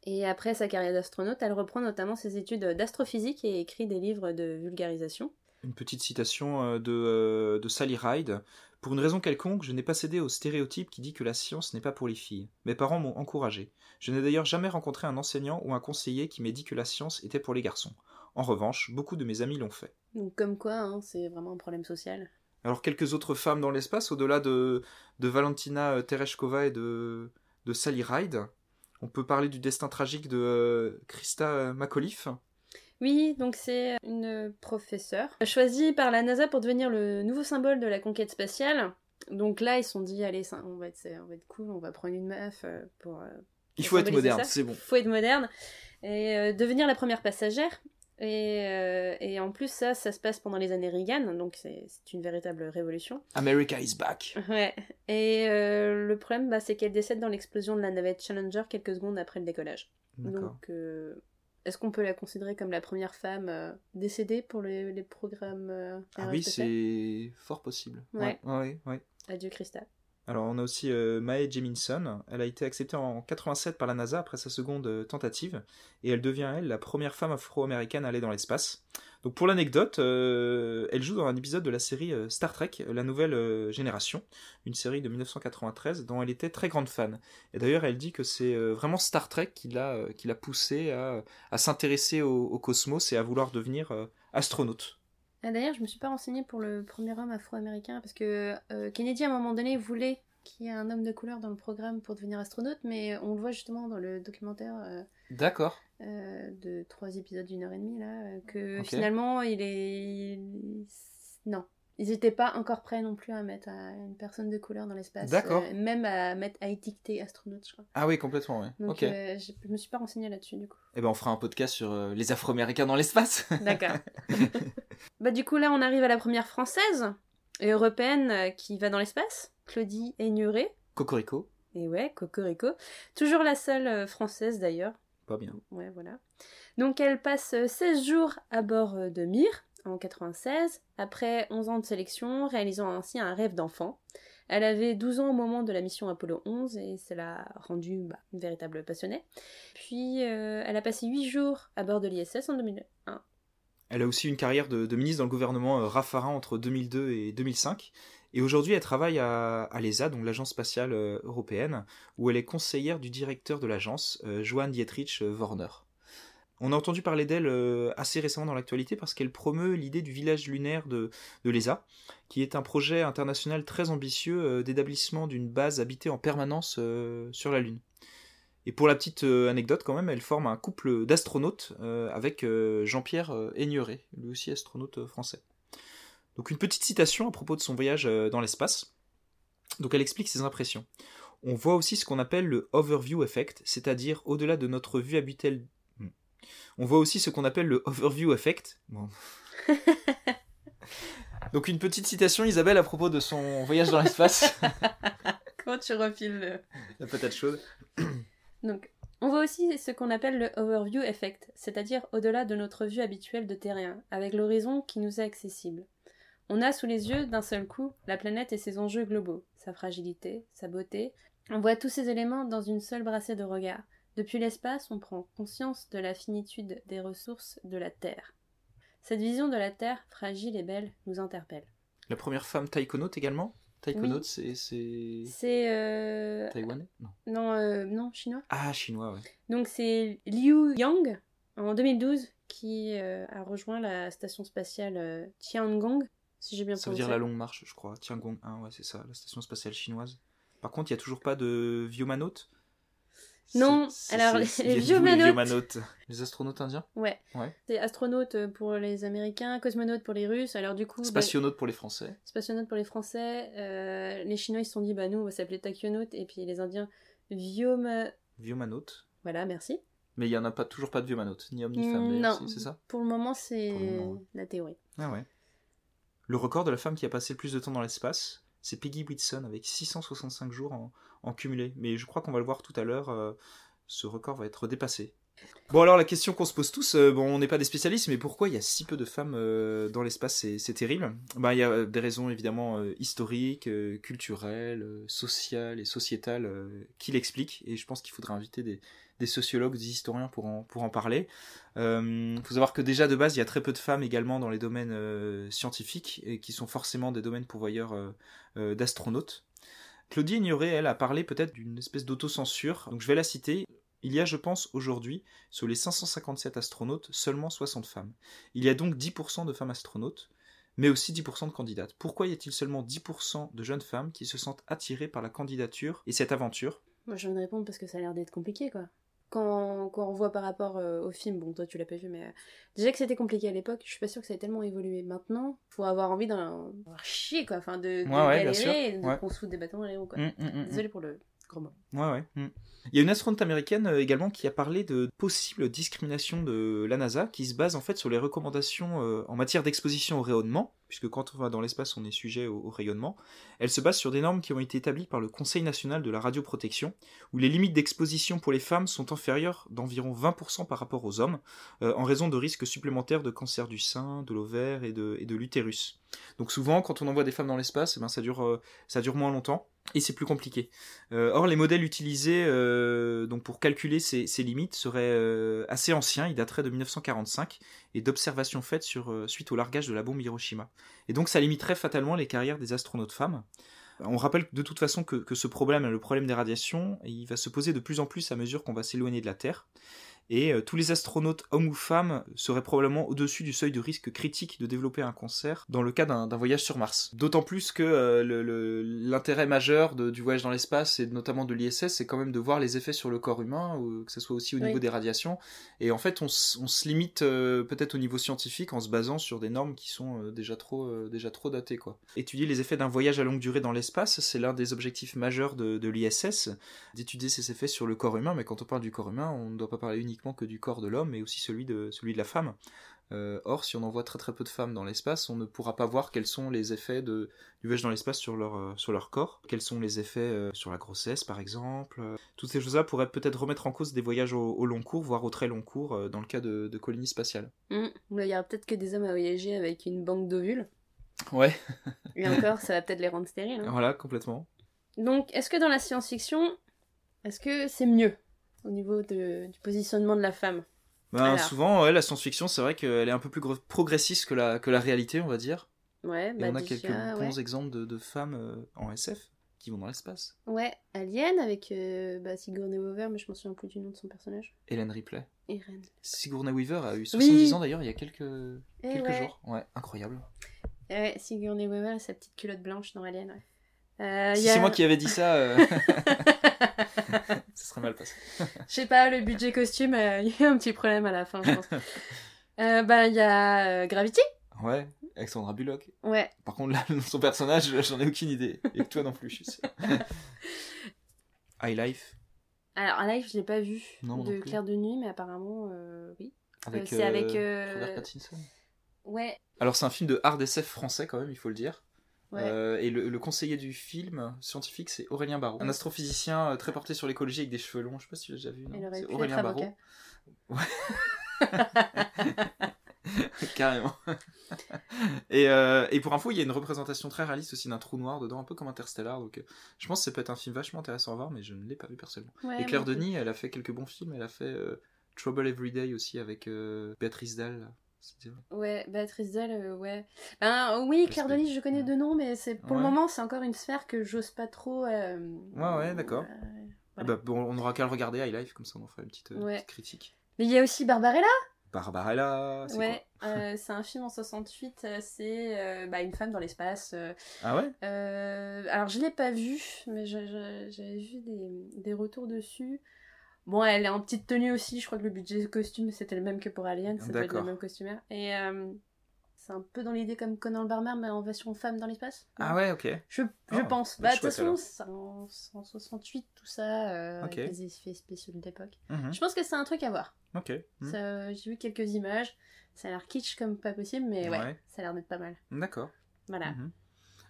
Et après sa carrière d'astronaute, elle reprend notamment ses études d'astrophysique et écrit des livres de vulgarisation. Une petite citation euh, de, euh, de Sally Ride. Pour une raison quelconque, je n'ai pas cédé au stéréotype qui dit que la science n'est pas pour les filles. Mes parents m'ont encouragé. Je n'ai d'ailleurs jamais rencontré un enseignant ou un conseiller qui m'ait dit que la science était pour les garçons. En revanche, beaucoup de mes amis l'ont fait. Donc comme quoi, hein, c'est vraiment un problème social. Alors, quelques autres femmes dans l'espace, au-delà de, de Valentina euh, Tereshkova et de, de Sally Ride. On peut parler du destin tragique de euh, Krista euh, McAuliffe. Oui, donc c'est une professeure choisie par la NASA pour devenir le nouveau symbole de la conquête spatiale. Donc là, ils se sont dit, allez, on va être, on va être cool, on va prendre une meuf euh, pour... euh, Il faut être moderne, c'est bon. faut être moderne. Et euh, devenir la première passagère. Et, euh, et en plus, ça, ça se passe pendant les années Reagan, donc c'est une véritable révolution. America is back. Ouais. Et euh, le problème, bah, c'est qu'elle décède dans l'explosion de la navette Challenger quelques secondes après le décollage. Donc, euh, est-ce qu'on peut la considérer comme la première femme décédée pour les, les programmes Ah oui, c'est fort possible. Ouais. ouais, ouais, ouais. Adieu, Christa. Alors on a aussi euh, Mae Jemison. Elle a été acceptée en 87 par la NASA après sa seconde euh, tentative et elle devient elle la première femme afro-américaine à aller dans l'espace. Donc pour l'anecdote, euh, elle joue dans un épisode de la série Star Trek, la nouvelle génération, une série de 1993 dont elle était très grande fan. Et d'ailleurs elle dit que c'est vraiment Star Trek qui l'a poussée à, à s'intéresser au, cosmos et à vouloir devenir astronaute. Ah, D'ailleurs, je me suis pas renseignée pour le premier homme afro-américain parce que euh, Kennedy, à un moment donné, voulait qu'il y ait un homme de couleur dans le programme pour devenir astronaute, mais on le voit justement dans le documentaire euh, D'accord. euh, de trois épisodes d'une heure et demie, là, euh, que finalement, il est. Non. Ils n'étaient pas encore prêts non plus à mettre une personne de couleur dans l'espace. D'accord. euh, même à mettre à étiqueter astronaute, je crois. Ah oui, complètement, ouais. Donc, euh, je, je me suis pas renseignée là-dessus, du coup. Eh ben on fera un podcast sur euh, les Afro-Américains dans l'espace. [laughs] D'accord. bah, du coup, là, on arrive à la première française et européenne qui va dans l'espace, Claudie Aigneret. Cocorico, Et ouais, Cocorico. Toujours la seule française d'ailleurs. pas bien. Ouais, voilà. Donc elle passe euh, 16 jours à bord de Mir en 96, après 11 ans de sélection, réalisant ainsi un rêve d'enfant. Elle avait 12 ans au moment de la mission Apollo 11 et cela a rendu bah, une véritable passionnée. Puis euh, elle a passé 8 jours à bord de l'ISS en 2001. Elle a aussi une carrière de, ministre dans le gouvernement euh, Raffarin entre 2002 et 2005. Et aujourd'hui, elle travaille à, l'ESA, donc l'agence spatiale euh, européenne, où elle est conseillère du directeur de l'agence, euh, Johann Dietrich Werner. On a entendu parler d'elle euh, assez récemment dans l'actualité parce qu'elle promeut l'idée du village lunaire de, de l'ESA, qui est un projet international très ambitieux euh, d'établissement d'une base habitée en permanence euh, sur la Lune. Et pour la petite anecdote quand même, elle forme un couple d'astronautes avec Jean-Pierre Aigneret, lui aussi astronaute français. Donc une petite citation à propos de son voyage dans l'espace. Donc elle explique ses impressions. On voit aussi ce qu'on appelle le overview effect, c'est-à-dire au-delà de notre vue habituelle. On voit aussi ce qu'on appelle le overview effect. Bon. [laughs] Donc une petite citation Isabelle à propos de son voyage dans l'espace. [laughs] Comment tu refiles le... La patate chaude. [coughs] Donc, on voit aussi ce qu'on appelle le overview effect, c'est-à-dire au-delà de notre vue habituelle de terrain, avec l'horizon qui nous est accessible. On a sous les yeux, d'un seul coup, la planète et ses enjeux globaux, sa fragilité, sa beauté. On voit tous ces éléments dans une seule brassée de regard. Depuis l'espace, on prend conscience de la finitude des ressources de la Terre. Cette vision de la Terre, fragile et belle, nous interpelle. La première femme taïkonaute également? Taïkonaute, c'est- c'est. C'est... Euh... Taïwanais? Non. Non, euh, non, chinois Ah, chinois, ouais. Donc c'est Liu Yang en 2012 qui euh, a rejoint la station spatiale euh, Tiangong si j'ai bien Ça veut dire la longue marche, je crois. Tiangong 1, ouais, c'est ça, la station spatiale chinoise. Par contre, il n'y a toujours pas de viomanotes Non, alors, les y viomanotes- viomanotes Les astronautes indiens Ouais. Ouais. C'est astronaute pour les Américains, cosmonaute pour les Russes. Alors du coup, bah, Spationautes pour les Français. spationaute pour les Français. euh, les Chinois ils se sont dit bah nous on va s'appeler tachyonaute et puis les Indiens vioma. Viomanotes. Voilà, merci. Mais il n'y en a pas, toujours pas de viomanotes, ni homme ni femme, Non. c'est ça? Pour le moment c'est la théorie. Ah ouais. Le record de la femme qui a passé le plus de temps dans l'espace, c'est Peggy Whitson avec 665 jours en, cumulé. Mais je crois qu'on va le voir tout à l'heure, euh, ce record va être dépassé. Bon alors la question qu'on se pose tous, euh, bon on n'est pas des spécialistes, mais pourquoi il y a si peu de femmes euh, dans l'espace? C'est terrible. Ben, il y a des raisons évidemment historiques, culturelles, sociales et sociétales qui l'expliquent. Et je pense qu'il faudrait inviter des, des sociologues, des historiens pour en, pour en parler. Il faut savoir que déjà de base, il y a très peu de femmes également dans les domaines euh, scientifiques, et qui sont forcément des domaines pourvoyeurs euh, euh, d'astronautes. Claudie Ignoré, elle, a parlé peut-être d'une espèce d'autocensure, donc je vais la citer. Il y a, je pense, aujourd'hui, sur les 557 astronautes, seulement 60 femmes. Il y a donc 10% de femmes astronautes, mais aussi 10% de candidates. Pourquoi y a-t-il seulement 10% de jeunes femmes qui se sentent attirées par la candidature et cette aventure? Moi je de répondre parce que ça a l'air d'être compliqué quoi. Quand, quand on voit par rapport euh, au film, bon toi tu l'as pas vu mais euh, déjà que c'était compliqué à l'époque, je suis pas sûre que ça ait tellement évolué. Maintenant, faut avoir envie d'en avoir chier quoi, enfin de, de Ouais, ouais, galérer et de Ouais. des bâtons dans les roues quoi. Désolée pour le gros mot. Ouais, ouais. mm. Il y a une astronaute américaine euh, également qui a parlé de possible discrimination de la NASA qui se base en fait sur les recommandations en matière d'exposition au rayonnement, puisque quand on va dans l'espace on est sujet au, rayonnement. Elle se base sur des normes qui ont été établies par le Conseil national de la radioprotection, où les limites d'exposition pour les femmes sont inférieures d'environ 20% par rapport aux hommes, euh, en raison de risques supplémentaires de cancer du sein, de l'ovaire et de, l'utérus. Donc souvent quand on envoie des femmes dans l'espace, eh ben, ça, dure, euh, ça dure moins longtemps. Et c'est plus compliqué. Euh, or, les modèles utilisés donc pour calculer ces, limites seraient assez anciens, ils dateraient de 1945 et d'observations faites euh, suite au largage de la bombe Hiroshima. Et donc ça limiterait fatalement les carrières des astronautes femmes. On rappelle de toute façon que, que ce problème, le problème des radiations, il va se poser de plus en plus à mesure qu'on va s'éloigner de la Terre. Et euh, tous les astronautes, hommes ou femmes, seraient probablement au-dessus du seuil de risque critique de développer un cancer dans le cas d'un voyage sur Mars. D'autant plus que euh, l'intérêt majeur de- du voyage dans l'espace et notamment de l'ISS, c'est quand même de voir les effets sur le corps humain, ou que ce soit aussi au Oui. niveau des radiations. Et en fait, on, se limite euh, peut-être au niveau scientifique en se basant sur des normes qui sont euh, déjà trop, euh, déjà trop datées. Quoi. Étudier les effets d'un voyage à longue durée dans l'espace, c'est l'un des objectifs majeurs de, de l'ISS, d'étudier ces effets sur le corps humain. Mais quand on parle du corps humain, on ne doit pas parler uniquement que du corps de l'homme, mais aussi celui de, celui de la femme. Euh, or, si on envoie très très peu de femmes dans l'espace, on ne pourra pas voir quels sont les effets de, du voyage dans l'espace sur leur, euh, sur leur corps, quels sont les effets euh, sur la grossesse par exemple. Toutes ces choses-là pourraient peut-être remettre en cause des voyages au, au long cours, voire au très long cours, dans le cas de, de colonies spatiales. Hum, Il y aura peut-être que des hommes à voyager avec une banque d'ovules. Ouais, Et encore, ça va peut-être les rendre stériles. hein. voilà, complètement. Donc, est-ce que dans la science-fiction, est-ce que c'est mieux? Au niveau de- du positionnement de la femme Ben, souvent, ouais, la science-fiction, c'est vrai qu'elle est un peu plus progressiste que la, que la réalité, on va dire. Ouais, Et bah on a déjà, quelques ouais. bons exemples de, de femmes euh, en SF qui vont dans l'espace. Ouais, Alien avec euh, bah, Sigourney Weaver, mais je m'en souviens plus du nom de son personnage. Hélène Ripley. Eren. Sigourney Weaver a eu 70 Oui. ans d'ailleurs il y a quelques, Eh quelques ouais. jours. Ouais, incroyable. Eh Ouais, Sigourney Weaver et sa petite culotte blanche dans Alien, ouais. Euh, Si y a- c'est moi qui avais dit ça, euh, [laughs] [laughs] ça serait mal passé. [laughs] Je sais pas, le budget costume, euh, il y a un petit problème à la fin, je pense. [laughs] Euh, bah, il y a euh, Gravity. Ouais, Alexandra Bullock. Ouais. Par contre, là, son personnage, j'en ai aucune idée. Et toi non plus, je suis sûr. High Life, Alors, en live, je l'ai pas vu Non, de non. Claire de Nuit, mais apparemment, euh, oui. avec, c'est avec, euh, Robert Pattinson. Ouais, Alors, c'est un film de hard SF français, quand même, il faut le dire. Ouais. Euh, et le, le conseiller du film scientifique, c'est Aurélien Barraud. Un astrophysicien euh, très porté sur l'écologie avec des cheveux longs. Je sais pas si tu l'as déjà vu. C'est Aurélien Barraud. avocat. [laughs] Carrément. et, euh, et pour info, il y a une représentation très réaliste aussi d'un trou noir dedans, un peu comme Interstellar. Donc, euh, je pense que ça peut être un film vachement intéressant à voir, mais je ne l'ai pas vu personnellement. Ouais, et Claire Denis, elle a fait quelques bons films. Elle a fait euh, Trouble Every Day aussi avec Béatrice Dalle. Ouais, Béatrice Dalle, euh, ouais. Ben oui, Claire. Denis, je connais de nom, mais c'est pour le moment, c'est encore une sphère que j'ose pas trop. euh, Ouais, ouais, d'accord. euh, Ah bah, bon, on aura qu'à le regarder High Life, comme ça on en fera une petite, euh, Ouais. petite critique. Mais il y a aussi Barbarella Barbarella c'est Ouais, [laughs] c'est un film en 68, euh, c'est bah, une femme dans l'espace. Ah ouais? Alors je l'ai pas vu, mais j'avais vu des, des retours dessus. Bon, elle est en petite tenue aussi, je crois que le budget costume c'était le même que pour Alien, ça doit être le même costumaire. Et euh, c'est un peu dans l'idée comme Conan le Barbare, mais en version femme dans l'espace. Ah ouais, ok. Je, je Ah, pense. bah, Bah, de toute façon, en, c'est en 68, tout ça, euh, avec les effets spéciaux de l'époque. Mhm. Je pense que c'est un truc à voir. Ok. Mhm. J'ai vu quelques images, ça a l'air kitsch comme pas possible, mais ouais, Ouais. ça a l'air d'être pas mal. D'accord. Voilà. Mhm.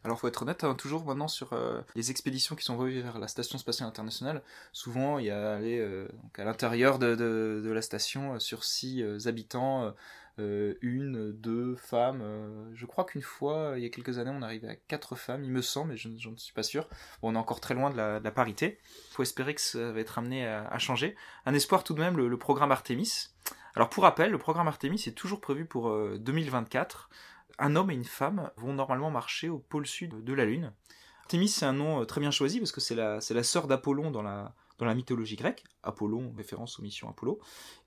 Alors, faut être honnête, hein, toujours maintenant sur euh, les expéditions qui sont envoyées vers la Station Spatiale Internationale, souvent il y a allez, euh, à l'intérieur de, de- la station, euh, sur six habitants, une, deux femmes. je crois qu'une fois, il y a quelques années, on arrivait à quatre femmes, il me semble, mais je ne suis pas sûr. On est encore très loin de la, parité. faut espérer que ça va être amené à, changer. Un espoir tout de même, le, programme Artemis. Alors, pour rappel, le programme Artemis est toujours prévu pour euh, 2024 un homme et une femme vont normalement marcher au pôle sud de la Lune. Artémis, c'est un nom euh, très bien choisi parce que c'est la, c'est sœur d'Apollon dans la, mythologie grecque. Apollon, référence aux missions Apollo.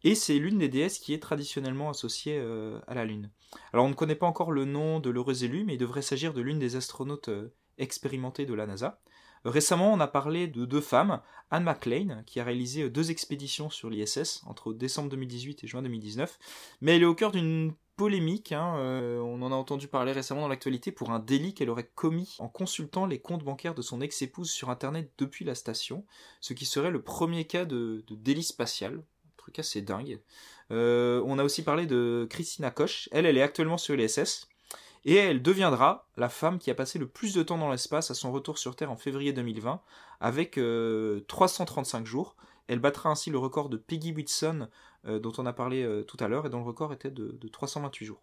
Et c'est l'une des déesses qui est traditionnellement associée euh, à la Lune. Alors on ne connaît pas encore le nom de l'heureux élu, mais il devrait s'agir de l'une des astronautes euh, expérimentées de la NASA. Récemment, on a parlé de deux femmes, Anne McLean, qui a réalisé deux expéditions sur l'ISS entre décembre 2018 et juin 2019, mais elle est au cœur d'une polémique. hein, euh, on en a entendu parler récemment dans l'actualité pour un délit qu'elle aurait commis en consultant les comptes bancaires de son ex-épouse sur Internet depuis la station, ce qui serait le premier cas de, délit spatial. Un truc assez dingue. Euh, on a aussi parlé de Christina Koch. Elle, elle est actuellement sur l'ISS. Et elle deviendra la femme qui a passé le plus de temps dans l'espace à son retour sur Terre en février 2020, avec euh, 335 jours. Elle battra ainsi le record de Peggy Whitson, euh, dont on a parlé euh, tout à l'heure, et dont le record était de, de 328 jours.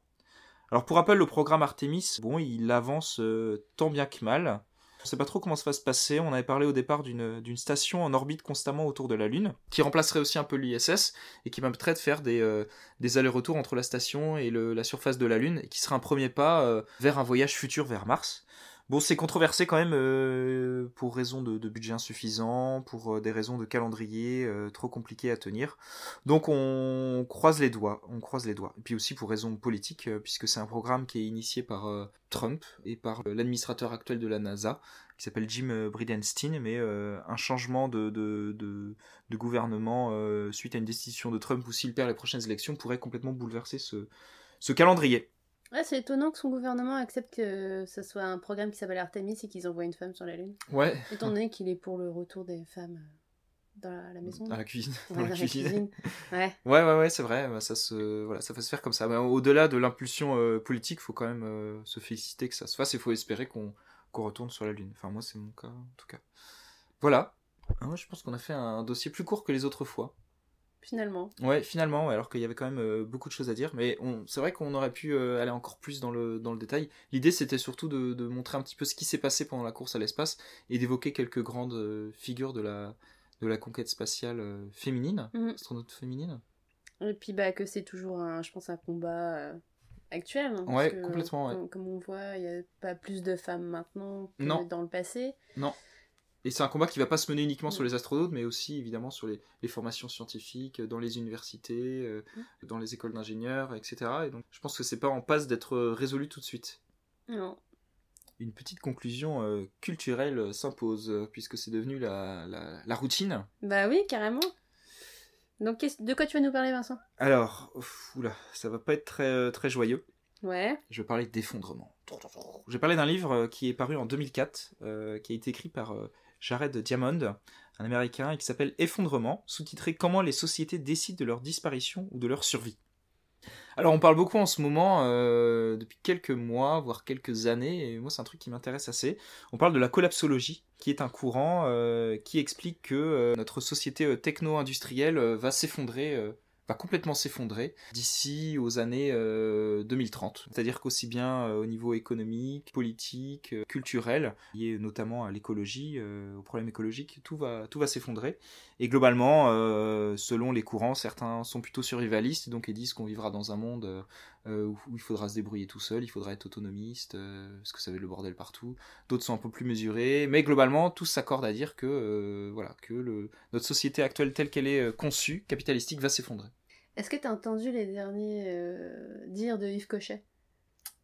Alors pour rappel, le programme Artemis, bon, il avance euh, tant bien que mal. On ne sait pas trop comment ça va se passer. On avait parlé au départ d'une station en orbite constamment autour de la Lune, qui remplacerait aussi un peu l'ISS et qui permettrait de faire des, des allers-retours entre la station et le- la surface de la Lune, et qui serait un premier pas vers un voyage futur vers Mars. Bon, c'est controversé quand même euh, pour raison de, de budget insuffisant, pour euh, des raisons de calendrier euh, trop compliquées à tenir. Donc on croise les doigts, on croise les doigts. Et puis aussi pour raisons politiques, euh, puisque c'est un programme qui est initié par euh, Trump et par l'administrateur actuel de la NASA, qui s'appelle Jim Bridenstine, mais un changement de, de, de, gouvernement suite à une décision de Trump ou s'il perd les prochaines élections pourrait complètement bouleverser ce, ce calendrier. Ouais, c'est étonnant que son gouvernement accepte que ce soit un programme qui s'appelle Artemis et qu'ils envoient une femme sur la Lune. Ouais, Étant donné qu'il est pour le retour des femmes euh, dans la, la maison. [laughs] dans la cuisine. Ouais, Dans la cuisine. Ouais. [laughs] Ouais, ouais, ouais, c'est vrai. bah, Ça se, voilà, ça va se faire comme ça. Mais au-delà de l'impulsion euh, politique, faut quand même euh, se féliciter que ça se fasse. Il faut espérer qu'on retourne sur la Lune. Enfin, moi, c'est mon cas, en tout cas. Voilà. Ah ouais, je pense qu'on a fait un dossier plus court que les autres fois. Finalement. Ouais, finalement, alors qu'il y avait quand même euh, beaucoup de choses à dire. Mais c'est vrai qu'on aurait pu euh, aller encore plus dans le, dans le détail. L'idée, c'était surtout de, de montrer un petit peu ce qui s'est passé pendant la course à l'espace et d'évoquer quelques grandes euh, figures de la, de la conquête spatiale féminine, Mhm. astronaute féminine. Et puis bah que c'est toujours un, je pense un combat actuel. hein, parce Ouais, que, complètement, ouais. Comme, comme on voit, il n'y a pas plus de femmes maintenant que Non. dans le passé. Et c'est un combat qui va pas se mener uniquement sur Mm. les astronautes, mais aussi évidemment sur les, les formations scientifiques, dans les universités, euh, Mm. dans les écoles d'ingénieurs, etc. Et donc je pense que c'est pas en passe d'être euh, résolu tout de suite. Non. Une petite conclusion euh, culturelle euh, s'impose, euh, puisque c'est devenu la, la, la routine. Bah oui, carrément. Donc de quoi tu vas nous parler, Vincent? Alors, ouf, oula, ça va pas être très, euh, très joyeux. Ouais. Je vais parler d'effondrement. Je vais parler d'un livre euh, qui est paru en 2004, euh, qui a été écrit par euh, Jared Diamond, un américain, qui s'appelle Effondrement, sous-titré Comment les sociétés décident de leur disparition ou de leur survie. Alors on parle beaucoup en ce moment, euh, depuis quelques mois, voire quelques années, et moi c'est un truc qui m'intéresse assez. On parle de la collapsologie, qui est un courant euh, qui explique que euh, notre société techno-industrielle va s'effondrer, va complètement s'effondrer d'ici aux années euh, 2030. C'est-à-dire qu'aussi bien euh, au niveau économique, politique, euh, culturel, lié notamment à l'écologie, euh, aux problèmes écologiques, tout va, tout va s'effondrer. Et globalement, euh, selon les courants, certains sont plutôt survivalistes, donc ils disent qu'on vivra dans un monde euh, euh, où, où il faudra se débrouiller tout seul, il faudra être autonomiste, euh, parce que ça va être le bordel partout. D'autres sont un peu plus mesurés, mais globalement, tous s'accordent à dire que, euh, voilà, que le, notre société actuelle telle qu'elle est euh, conçue, capitalistique, va s'effondrer. Est-ce que tu as entendu les derniers euh, dires de Yves Cochet?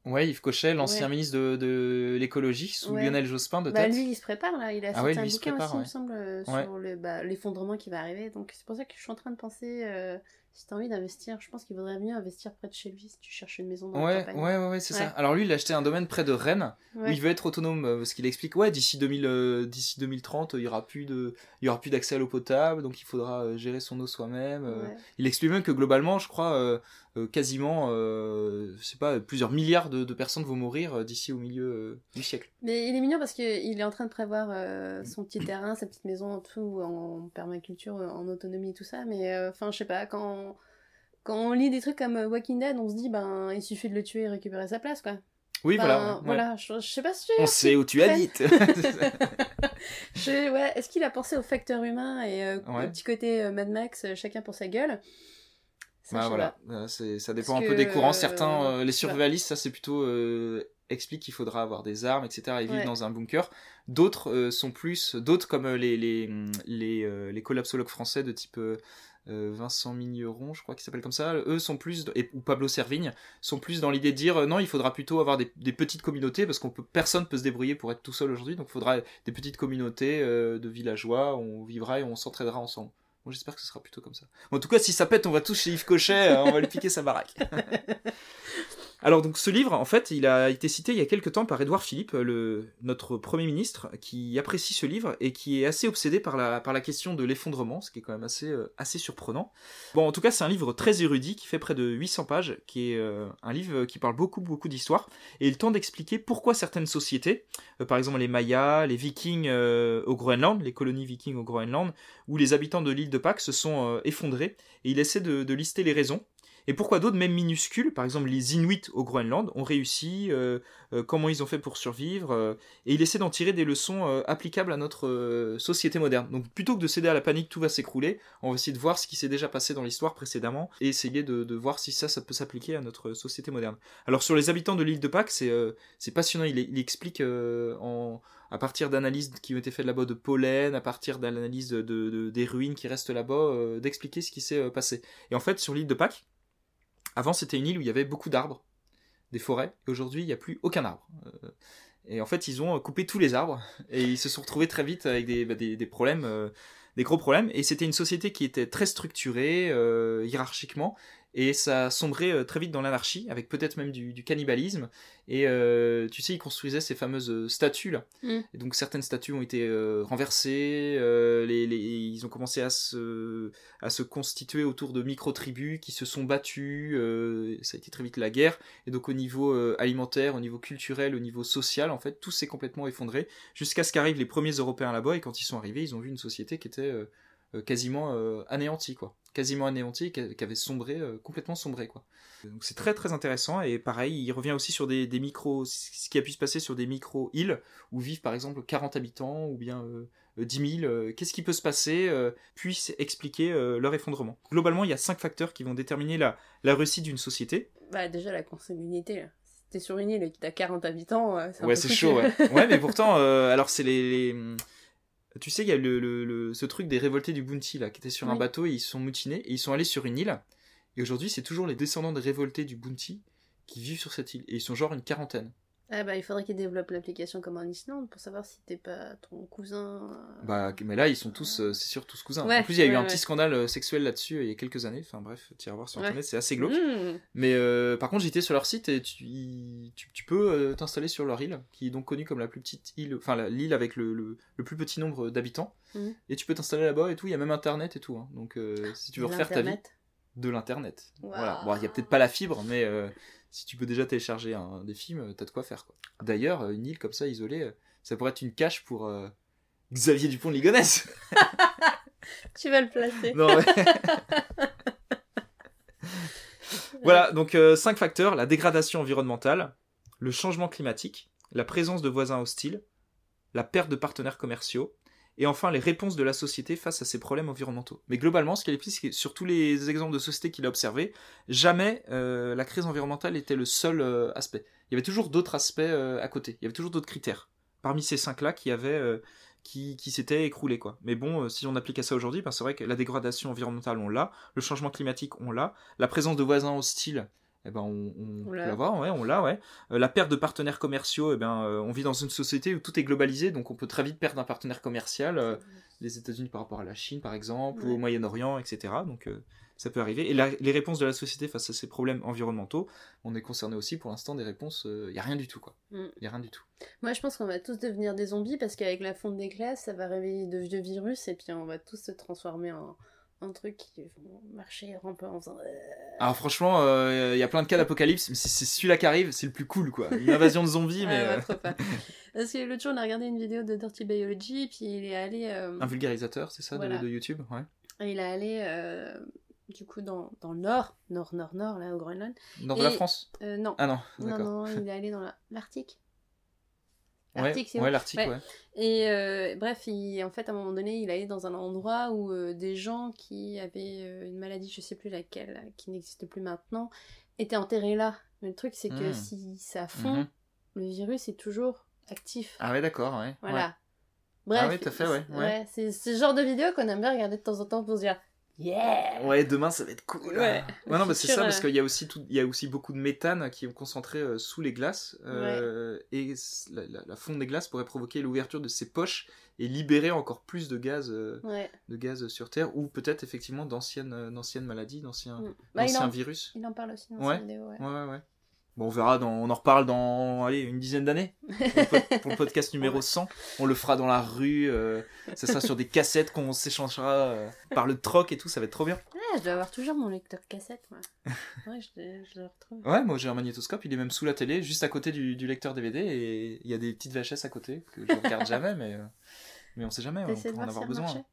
Ouais, Yves Cochet, l'ancien ministre de, de l'écologie, sous Lionel Jospin de bah, tête. lui, il se prépare là, il a ah ouais, sorti un il se bouquin prépare, aussi, il me semble, euh, sur le- bah, l'effondrement qui va arriver. Donc c'est pour ça que je suis en train de penser, euh, si tu as envie d'investir, je pense qu'il vaudrait mieux investir près de chez lui si tu cherches une maison dans la Ouais, campagne. ouais, ouais, ouais, c'est Ouais. ça. Alors lui, il a acheté un domaine près de Rennes où il veut être autonome euh, parce qu'il explique ouais d'ici 2000 euh, d'ici 2030 il y aura plus de il y aura plus d'accès à l'eau potable donc il faudra euh, gérer son eau soi-même. Ouais. il explique même que globalement je crois euh, euh, quasiment je sais pas plusieurs milliards de, de personnes vont mourir d'ici au milieu du siècle Mais il est mignon parce qu'il est en train de prévoir euh, son petit terrain, sa petite maison, tout en permaculture, en autonomie, tout ça. Mais euh, enfin, je sais pas, quand, quand on lit des trucs comme euh, Walking Dead, on se dit, ben, il suffit de le tuer et récupérer sa place, quoi. oui voilà, ouais. voilà, je, je sais pas si on sait où tu habites [laughs] Je- ouais, est-ce qu'il a pensé au facteur humain et euh, Ouais. au petit côté euh, Mad Max, euh, chacun pour sa gueule? Ça, Bah, voilà Euh, ça dépend Parce un peu des courants euh, certains euh, les survivalistes ça c'est plutôt euh, explique qu'il faudra avoir des armes etc et vivre Ouais. dans un bunker d'autres euh, sont plus d'autres comme euh, les les les, euh, les collapsologues français de type euh, euh, Vincent Migneron, je crois qu'il s'appelle comme ça, eux sont plus, et, ou Pablo Servigne, sont plus dans l'idée de dire euh, non, il faudra plutôt avoir des, des petites communautés parce qu'on peut, personne peut se débrouiller pour être tout seul aujourd'hui, donc il faudra des petites communautés euh, de villageois, on vivra et on s'entraidera ensemble. J'espère que ce sera plutôt comme ça. Bon, en tout cas, si ça pète, on va tous chez Yves Cochet, euh, on va lui piquer sa baraque. [laughs] Alors donc ce livre, en fait, il a été cité il y a quelques temps par Édouard Philippe, notre Premier ministre, qui apprécie ce livre et qui est assez obsédé par la, question de l'effondrement, ce qui est quand même assez, euh, assez surprenant. Bon, en tout cas, c'est un livre très érudit qui fait près de 800 pages, qui est euh, un livre qui parle beaucoup, beaucoup d'histoire, et il tente d'expliquer pourquoi certaines sociétés, euh, par exemple les Mayas, les Vikings au Groenland, les colonies Vikings au Groenland, ou les habitants de l'île de Pâques se sont effondrés, et il essaie de lister les raisons. Et pourquoi d'autres, même minuscules, par exemple les Inuits au Groenland, ont réussi, euh, euh, comment ils ont fait pour survivre, euh, et il essaie d'en tirer des leçons euh, applicables à notre euh, société moderne. Donc plutôt que de céder à la panique, tout va s'écrouler, on va essayer de voir ce qui s'est déjà passé dans l'histoire précédemment, et essayer de, de voir si ça, ça peut s'appliquer à notre société moderne. Alors sur les habitants de l'île de Pâques, c'est euh, passionnant, il, il explique en à partir d'analyses qui ont été faites là-bas de pollen, à partir d'analyses de, de- de- des ruines qui restent là-bas, euh, d'expliquer ce qui s'est passé. Et en fait, sur l'île de Pâques, avant c'était une île où il y avait beaucoup d'arbres, des forêts, et aujourd'hui il n'y a plus aucun arbre. Euh, et en fait, ils ont euh, coupé tous les arbres, et ils se sont retrouvés très vite avec des, bah, problèmes, euh, des gros problèmes. Et c'était une société qui était très structurée, hiérarchiquement, et ça sombrait euh, très vite dans l'anarchie, avec peut-être même du, du cannibalisme. Et euh, tu sais, ils construisaient ces fameuses euh, statues là. Mm. Et donc certaines statues ont été euh, renversées, euh, les, les- ils ont commencé à se, à se constituer autour de micro-tribus qui se sont battues, ça a été très vite la guerre, et donc au niveau alimentaire, au niveau culturel, au niveau social, en fait, tout s'est complètement effondré, jusqu'à ce qu'arrivent les premiers Européens là-bas, et quand ils sont arrivés, ils ont vu une société qui était quasiment euh, anéantie, quoi. Quasiment anéantie, qui avait sombré, euh, complètement sombré, quoi. Donc c'est très très intéressant, et pareil, il revient aussi sur des, des micros, ce qui a pu se passer sur des micro-îles, où vivent par exemple 40 habitants, ou bien... euh, euh, 10 000, euh, qu'est-ce qui peut se passer, euh, puisse expliquer euh, leur effondrement. Globalement, il y a cinq facteurs qui vont déterminer la, la réussite d'une société. Bah, déjà, la consanguinité, là. Si t'es sur une île et que t'as 40 habitants, euh, c'est un Ouais, peu c'est chaud, ouais. ouais, mais pourtant, euh, alors c'est les, les- Tu sais, il y a le, le- le- ce truc des révoltés du Bounty, là, qui étaient sur un bateau et ils se sont moutinés et ils sont allés sur une île. Et aujourd'hui, c'est toujours les descendants des révoltés du Bounty qui vivent sur cette île. Et ils sont genre une quarantaine. Ah bah, il faudrait qu'ils développent l'application comme en Islande pour savoir si t'es pas ton cousin. euh, Bah, mais là, ils sont tous, euh, c'est sûr, tous cousins. Ouais, en plus, il y a eu ouais, un petit scandale euh, sexuel là-dessus il y a quelques années. Enfin bref, tu voir sur internet, c'est assez glauque. mmh. Mais euh, par contre, j'étais sur leur site et tu, tu, tu peux t'installer sur leur île, qui est donc connue comme la plus petite île, enfin l'île avec le, le, le plus petit nombre d'habitants. Mhm. Et tu peux t'installer là-bas et tout. Il y a même internet et tout. hein. Donc si tu veux refaire ta vie, de l'internet. Voilà. Bon, il y a peut-être pas la fibre, mais si tu peux déjà télécharger des films, euh, t'as de quoi faire. quoi. D'ailleurs, euh, une île comme ça isolée, euh, ça pourrait être une cache pour euh, Xavier Dupont de Ligonnès. [laughs] Tu vas le placer. Non, ouais. [laughs] Voilà, donc euh, cinq facteurs la dégradation environnementale, le changement climatique, la présence de voisins hostiles, la perte de partenaires commerciaux, et enfin les réponses de la société face à ces problèmes environnementaux. Mais globalement, ce qui est le plus, c'est que sur tous les exemples de sociétés qu'il a observés, jamais euh, la crise environnementale était le seul euh, aspect. Il y avait toujours d'autres aspects euh, à côté, il y avait toujours d'autres critères. Parmi ces cinq-là qui avaient, qui, qui s'était écroulé quoi. Mais bon, si on applique à ça aujourd'hui, ben, c'est vrai que la dégradation environnementale on l'a, le changement climatique on l'a, la présence de voisins hostiles eh ben on, on, On peut l'a. l'avoir, ouais, on l'a, ouais. Euh, la perte de partenaires commerciaux, eh ben, euh, on vit dans une société où tout est globalisé, donc on peut très vite perdre un partenaire commercial, euh, les États-Unis par rapport à la Chine, par exemple, ou au Moyen-Orient, etc. Donc ça peut arriver. Et la- les réponses de la société face à ces problèmes environnementaux, on est concerné aussi pour l'instant des réponses. Il y a rien du tout, quoi. Mm. A rien du tout. Moi, je pense qu'on va tous devenir des zombies parce qu'avec la fonte des glaces, ça va réveiller de vieux virus et puis on va tous se transformer en, en trucs qui vont marcher ramper en faisant. euh, Alors franchement, euh, il y a plein de cas d'apocalypse, mais c'est c'est celui-là qui arrive, c'est le plus cool, quoi. Une invasion de zombies, mais Ah, euh, pas. Parce que l'autre jour, on a regardé une vidéo de Dirty Biology, puis il est allé. euh, un vulgarisateur, c'est ça, de- Voilà. de, YouTube, ouais. il est allé, euh, du coup, dans, dans le nord, nord, nord, nord, là, au Groenland. Nord de la France? Non. Ah non, non, d'accord. non, il est allé dans la- l'Arctique. Ouais, ouais, Ouais. Et euh, bref, il, en fait, à un moment donné, il allait dans un endroit où euh, des gens qui avaient euh, une maladie, je sais plus laquelle, qui n'existe plus maintenant, étaient enterrés là. Mais le truc, c'est que Hmm. si ça fond, Mhm. le virus est toujours actif. Ah ouais, d'accord, ouais. Voilà. ouais. Bref, Ah oui, tout à fait, ouais, c'est ce genre de vidéo qu'on aime bien regarder de temps en temps pour se dire Yeah Ouais, demain ça va être cool. Ouais. Ouais, non, bah, c'est ça, parce euh, qu'il y a aussi tout, il y a aussi beaucoup de méthane qui est concentré euh, sous les glaces, euh, et la, la- la fonte des glaces pourrait provoquer l'ouverture de ces poches et libérer encore plus de gaz, euh, Ouais. de gaz sur Terre, ou peut-être effectivement d'anciennes, d'anciennes maladies, d'anciens, Mm. Bah, virus. il en parle aussi dans Ouais. sa vidéo, ouais. Ouais, ouais, ouais. Bon, on verra, dans, on en reparle dans allez, une dizaine d'années. [laughs] Pour, le pod- pour le podcast numéro Ouais. 100. On le fera dans la rue. euh, ça sera sur des cassettes qu'on s'échangera euh, par le troc et tout. Ça va être trop bien. Ah, je dois avoir toujours mon lecteur cassette, moi. [laughs] Ouais, je, le- je le retrouve. Ouais, moi j'ai un magnétoscope. Il est même sous la télé, juste à côté du, du lecteur DVD. Et il y a des petites VHS à côté que je regarde [laughs] jamais, mais, euh, mais on sait jamais. On pourra en voir avoir besoin.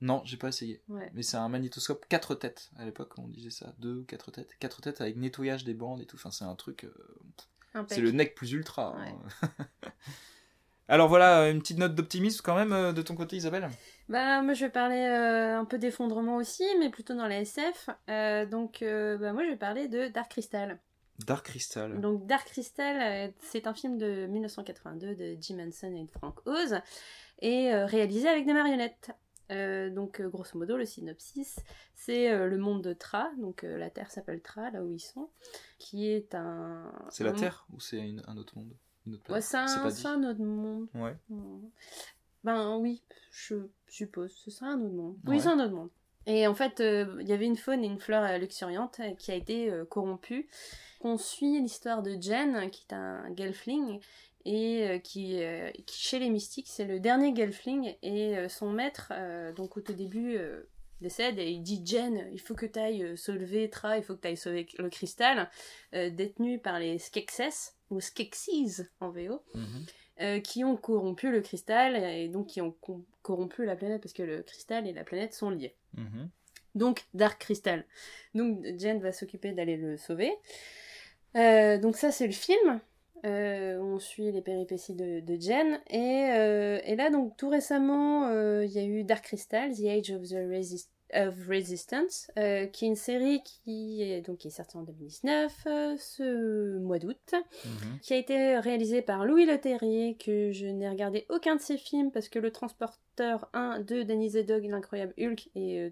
Non, j'ai pas essayé. Ouais. Mais c'est un magnétoscope 4 têtes. À l'époque, on disait ça. 2 ou 4 têtes. 4 têtes avec nettoyage des bandes et tout. Enfin, c'est un truc. euh. C'est le nec plus ultra. hein. [laughs] Alors voilà, une petite note d'optimisme quand même euh, de ton côté, Isabelle. Bah, moi, je vais parler euh, un peu d'effondrement aussi, mais plutôt dans la SF. Euh, donc, euh, bah, moi, je vais parler de Dark Crystal. Dark Crystal. Donc, Dark Crystal, euh, c'est un film de 1982 de Jim Henson et de Frank Oz, et euh, réalisé avec des marionnettes. Euh, donc, euh, grosso modo, le synopsis, c'est euh, le monde de Tra, donc euh, la Terre s'appelle Tra, là où ils sont, qui est un... C'est la Terre ou c'est un autre monde? Une autre Ouais, c'est un, un autre monde. Ouais. Ben oui, je suppose, ce sera un autre monde. Ouais. Oui, c'est un autre monde. Et en fait, il y avait une faune et une flore euh, luxuriante qui a été corrompue. On suit l'histoire de Jen, qui est un gelfling, et euh, qui, euh, qui, chez les mystiques, c'est le dernier gelfling, et euh, son maître, donc au tout début, décède, et il dit Jen, il faut que tu ailles sauver Tra, il faut que tu ailles sauver le cristal, euh, détenu par les Skeksis, ou Skeksis en VO Mhm. euh, qui ont corrompu le cristal et donc qui ont corrompu la planète parce que le cristal et la planète sont liés. Mhm. Donc Dark Crystal. Donc Jen va s'occuper d'aller le sauver. Euh, donc ça c'est le film. Euh, on suit les péripéties de, de Jen et, euh, et là donc tout récemment euh, il y a eu Dark Crystal, The Age of the Resist- of Resistance, qui est une série qui est donc qui est sortie en 2019 euh, ce mois d'août Mhm. qui a été réalisé par Louis Leterrier, que je n'ai regardé aucun de ses films parce que le Transporteur 1 de Danny Zedog, l'incroyable Hulk euh,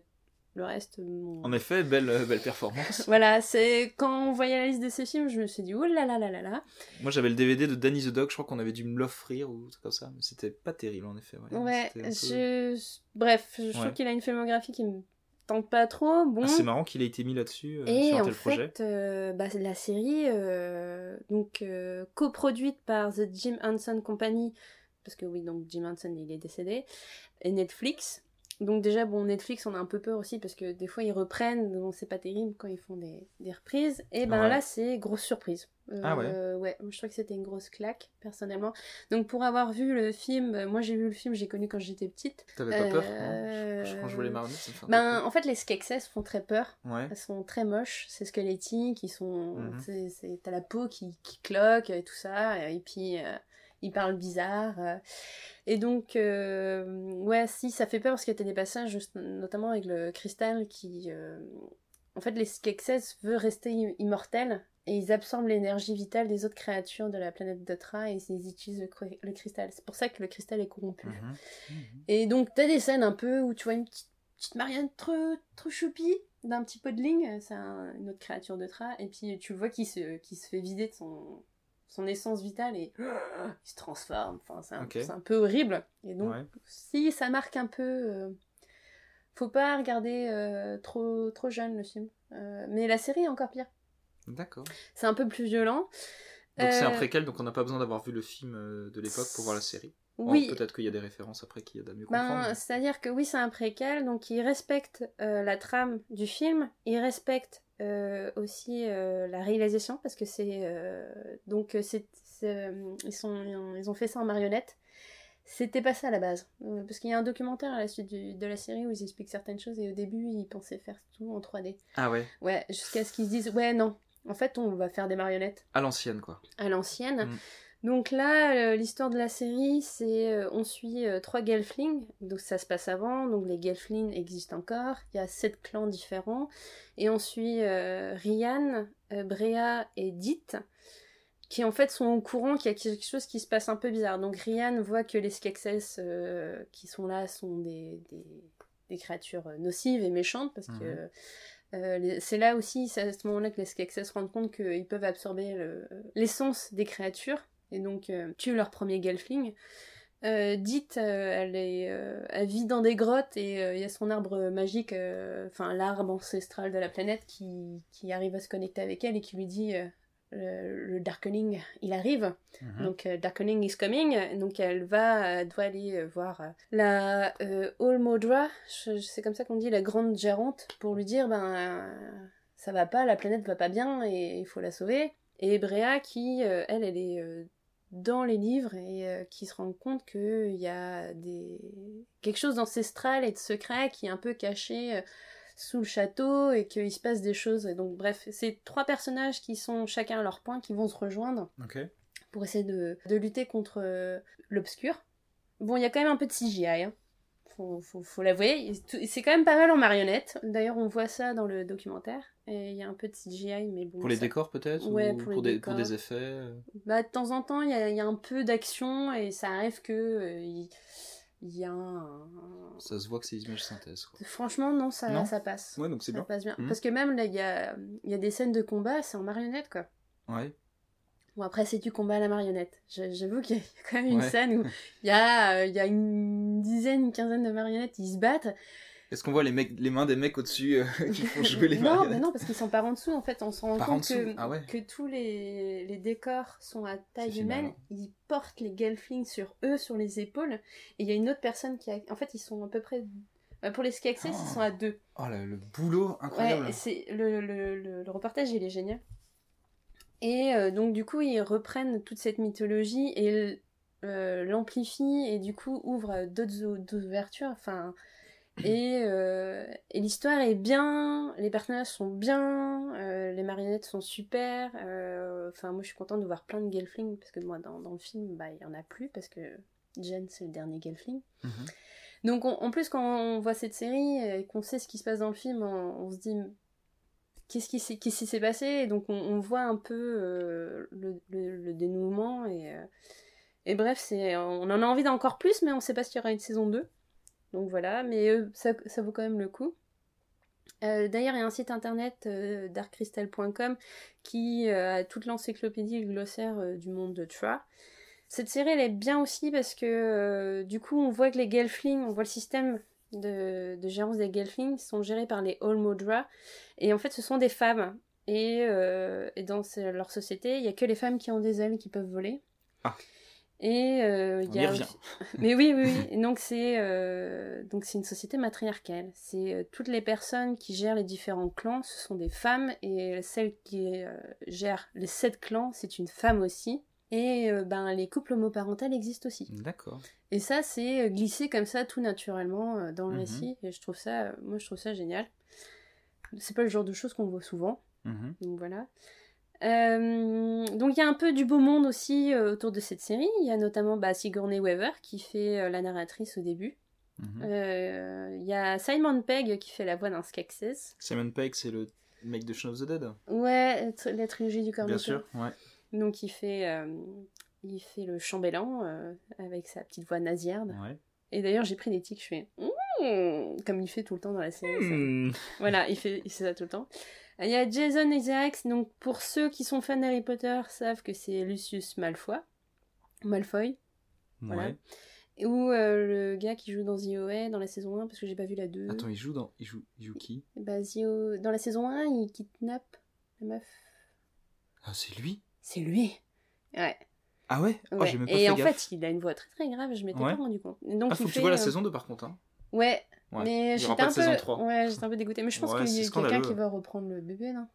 le reste. mon- En effet, belle, euh, belle performance. [laughs] Voilà, c'est quand on voyait la liste de ses films, je me suis dit oh là là là là là. Moi j'avais le DVD de Danny the Dog, je crois qu'on avait dû me l'offrir ou tout comme ça, mais c'était pas terrible en effet. Ouais, peu- je... bref, je trouve qu'il a une filmographie qui me tente pas trop. Bon. Ah, c'est marrant qu'il ait été mis là-dessus euh, sur un en tel projet. fait, euh, bah, la série, euh, donc euh, coproduite par The Jim Henson Company, parce que oui, donc Jim Henson il est décédé, et Netflix. Donc déjà, bon, Netflix, on a un peu peur aussi parce que des fois ils reprennent, donc c'est pas terrible quand ils font des, des reprises. Et ben Ouais. là, c'est grosse surprise. Euh, Ah ouais Ouais, je trouve que c'était une grosse claque, personnellement. Donc pour avoir vu le film, euh, moi j'ai vu le film, j'ai connu quand j'étais petite. T'avais pas peur Euh, non Je- Quand je un peu Ben, en fait, les Skeksis font très peur. Ouais. Elles sont très moches, c'est squelettiques, ils sont. Mhm. T'as la peau qui, qui cloque et tout ça, et puis ils parlent bizarre. euh. Et donc, euh, ouais, si, ça fait peur parce qu'il y a des passages, notamment avec le cristal qui. euh, En fait, les Skeksis veulent rester i- immortels et ils absorbent l'énergie vitale des autres créatures de la planète Dotra et ils utilisent le, cr- le cristal. C'est pour ça que le cristal est corrompu. Mhm. Mhm. Et donc, t'as des scènes un peu où tu vois une petite, petite marionnette trop, trop choupie d'un petit podling, c'est un- une autre créature de Tra, et puis tu vois qu'il se, qu'il se fait vider de son, son essence vitale et [gasps] il se transforme. Enfin, c'est un, peu horrible. Et donc, Ouais. si ça marque un peu. euh, faut pas regarder euh, trop, trop jeune le film. Euh, mais la série est encore pire. D'accord. C'est un peu plus violent. Donc c'est un préquel, donc on n'a pas besoin d'avoir vu le film de l'époque pour voir la série. Oh, Oui, Peut-être qu'il y a des références après qui aident à mieux Ben, comprendre. c'est-à-dire que oui, c'est un préquel, donc il respecte euh, la trame du film, il respecte euh, aussi euh, la réalisation parce que c'est donc c'est ils sont ils ont fait ça en marionnette. C'était pas ça à la base, parce qu'il y a un documentaire à la suite du- de la série où ils expliquent certaines choses et au début ils pensaient faire tout en 3D. Ah ouais, Ouais, jusqu'à ce qu'ils se disent ouais non, en fait on va faire des marionnettes à l'ancienne quoi. à l'ancienne. Mm. Donc là, euh, l'histoire de la série, c'est euh, on suit euh, trois Gelflings, donc ça se passe avant, donc les Gelflings existent encore, il y a sept clans différents, et on suit euh, Ryan, euh, Brea et Dit, qui en fait sont au courant qu'il y a quelque chose qui se passe un peu bizarre. Donc Ryan voit que les Skeksis euh, qui sont là sont des, des, des créatures nocives et méchantes, parce que Mhm. euh, c'est là aussi, c'est à ce moment-là que les Skeksis se rendent compte qu'ils peuvent absorber le- l'essence des créatures et donc euh, tuent leur premier Gelfling. Euh, Dit, euh, elle, est, euh, elle vit dans des grottes et il y a son arbre magique, enfin l'arbre ancestral de la planète qui, qui arrive à se connecter avec elle et qui lui dit le, le Darkening, il arrive. Mhm. Donc Darkening is coming. Donc elle va, elle doit aller voir la Olmodra, c'est comme ça qu'on dit, la grande gérante, pour lui dire ben ça va pas, la planète va pas bien et il faut la sauver. Et Brea qui, elle, elle est dans les livres et euh, qui se rend compte qu'il y a des... quelque chose d'ancestral et de secret qui est un peu caché euh, sous le château et qu'il se passe des choses. Et donc bref, c'est trois personnages qui sont chacun à leur point, qui vont se rejoindre pour essayer de, de lutter contre euh, l'obscur. Bon, il y a quand même un peu de CGI, hein. Faut, faut, faut l'avouer. C'est quand même pas mal en marionnette. D'ailleurs, on voit ça dans le documentaire. Et il y a un peu de CGI, mais bon. Pour les ça- décors peut-être Ouais, ou pour les pour, des, décors. pour des effets euh, Bah, de temps en temps, il y a, y un peu d'action et ça arrive que euh, il il y a un... Ça se voit que c'est images synthèse. Quoi. Franchement, non, ça, Non ça passe. Ouais, donc c'est ça bien. passe bien. Mhm. Parce que même là, il y a, il y a des scènes de combat, c'est en marionnette, quoi. Ouais. Bon, après, c'est du combat à la marionnette? J'avoue qu'il y a [laughs] quand même une Ouais. scène où il y, a, euh, il y a une dizaine, une quinzaine de marionnettes, ils se battent. Est-ce qu'on voit les, mecs, les mains des mecs au-dessus euh, [laughs] qui font jouer les non, mais marionnettes? non, parce qu'ils sont par en dessous, en fait. On se rend Par compte que, ah ouais. que tous les, les décors sont à taille humaine. Ils portent les Gelflings sur eux, sur les épaules. Et il y a une autre personne qui a... En fait, ils sont à peu près... bah, Pour les Skeksis, Oh. ils sont à deux. Oh là, le boulot incroyable. Ouais, c'est le, le, le, le reportage, il est génial. Et euh, donc, du coup, ils reprennent toute cette mythologie et euh, l'amplifient et du coup ouvrent d'autres ou- d'autres ouvertures. Enfin, [clears throat] et, euh, et l'histoire est bien, les personnages sont bien, les marionnettes sont super. Enfin, moi, je suis contente de voir plein de Gelflings parce que moi, dans, dans le film, bah, il y en a plus parce que Jen, c'est le dernier Gelfling. Mhm. Donc on- en plus quand on voit cette série et qu'on sait ce qui se passe dans le film, on, on se dit qu'est-ce qui s'est passé? Donc on, voit un peu euh, le, dénouement et, euh, bref on en a envie d'encore plus mais on sait pas s'il y aura une saison 2. Donc voilà, mais euh, ça, ça vaut quand même le coup. D'ailleurs, il y a un site internet darkcrystal.com qui a toute l'encyclopédie et le glossaire du monde de Tra. Cette série, elle est bien aussi parce que du coup, on voit que les Gelflings, on voit le système de, de gérance des Gelflings sont gérés par les Olmodra. Et en fait, ce sont des femmes. Et, euh, et dans leur société, il y a que les femmes qui ont des ailes qui peuvent voler. Ah. Et euh, il On y y a revient. aussi- Mais oui, oui, oui. Et donc c'est euh, donc c'est une société matriarcale. C'est euh, toutes les personnes qui gèrent les différents clans, ce sont des femmes et celle qui gère les sept clans, c'est une femme aussi. Et euh, ben les couples homoparentaux existent aussi. D'accord. Et ça, c'est euh, glissé comme ça tout naturellement euh, dans le Mhm. récit. Et je trouve ça, moi, je trouve ça génial. C'est pas le genre de choses qu'on voit souvent. Mhm. Donc voilà. Euh, donc il y a un peu du beau monde aussi euh, autour de cette série. Il y a notamment bah, Sigourney Weaver qui fait euh, la narratrice au début. Mhm. Il y a Simon Pegg qui fait la voix d'un Skeksis. Simon Pegg, c'est le mec de Shaun of the Dead Ouais, la trilogie du corps Bien sûr, ouais. Donc il fait, euh, il fait le chambellan euh, avec sa petite voix nasillarde. ouais. Et d'ailleurs, j'ai pris des tics, je fais Mmh comme il fait tout le temps dans la série. Hmm. [laughs] Voilà, il fait, il fait ça tout le temps. Il y a Jason Isaacs, donc pour ceux qui sont fans d'Harry Potter, savent que c'est Lucius Malfoy. Malfoy. Voilà. Ouais. Ou euh, le gars qui joue dans The OA dans la saison 1, parce que j'ai pas vu la 2. Attends, il joue dans. Il joue, il joue qui? Bah, Dans la saison 1, il kidnappe la meuf. Ah, c'est lui? C'est lui Ouais. Ah ouais, Oh, ouais. j'ai même pas Et fait en gaffe. fait, il a une voix très très grave, je m'étais Ouais. pas rendu compte. Donc, Ah, faut il que tu vois la euh, saison 2 par contre. Hein. Ouais, Ouais. mais j'étais un peu... 3. Ouais, j'étais un peu dégoûtée. Mais je pense Ouais, qu'il y c'est a quelqu'un qui va reprendre le bébé, non?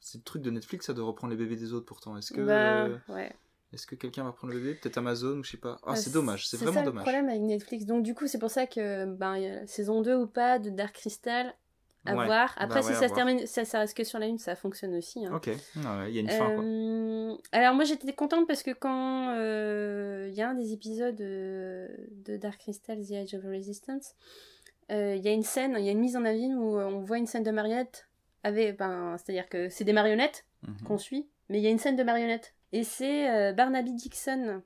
C'est le truc de Netflix, ça de reprendre les bébés des autres pourtant. Est-ce que, Bah, ouais. est-ce que quelqu'un va prendre le bébé? Peut-être Amazon ou je sais pas. Ah, Bah, c'est dommage, c'est ça vraiment le dommage. problème avec Netflix. Donc du coup, c'est pour ça que ben, y a la saison 2 ou pas de Dark Crystal à Ouais. voir. Après, Bah si ouais, à ça se termine, ça, ça reste que sur la une, ça fonctionne aussi. hein. Ok, ouais, il y a une fin quoi. Euh, alors moi j'étais contente parce que quand euh, il y a un des épisodes euh, de Dark Crystal, The Age of Resistance, euh, il y a une scène, il y a une mise en avis où on voit une scène de marionnettes avec, ben, c'est-à-dire que c'est des marionnettes Mhm. qu'on suit, mais il y a une scène de marionnettes. Et c'est Barnaby Dixon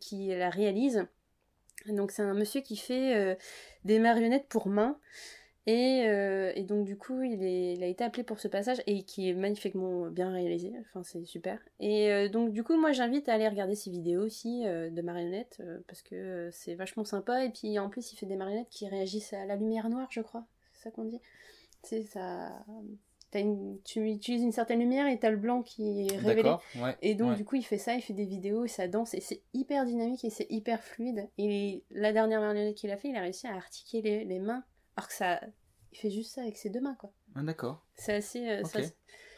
qui la réalise. Donc c'est un monsieur qui fait des marionnettes pour main. Et, euh, et donc du coup, il, est, il a été appelé pour ce passage et qui est magnifiquement bien réalisé. Enfin, c'est super. Et euh, donc du coup, moi, j'invite à aller regarder ses vidéos aussi euh, de marionnettes parce que c'est vachement sympa. Et puis en plus, il fait des marionnettes qui réagissent à la lumière noire, je crois. C'est ça qu'on dit. C'est ça. Une, tu utilises une certaine lumière et t'as le blanc qui est révélé. Ouais. Et donc, ouais. du coup, il fait ça, il fait des vidéos ça danse, et c'est hyper dynamique et c'est hyper fluide. Et la dernière marionnette qu'il a fait, il a réussi à articuler les, les mains, alors que ça. Il fait juste ça avec ses deux mains, quoi. Ah, d'accord. C'est assez. euh,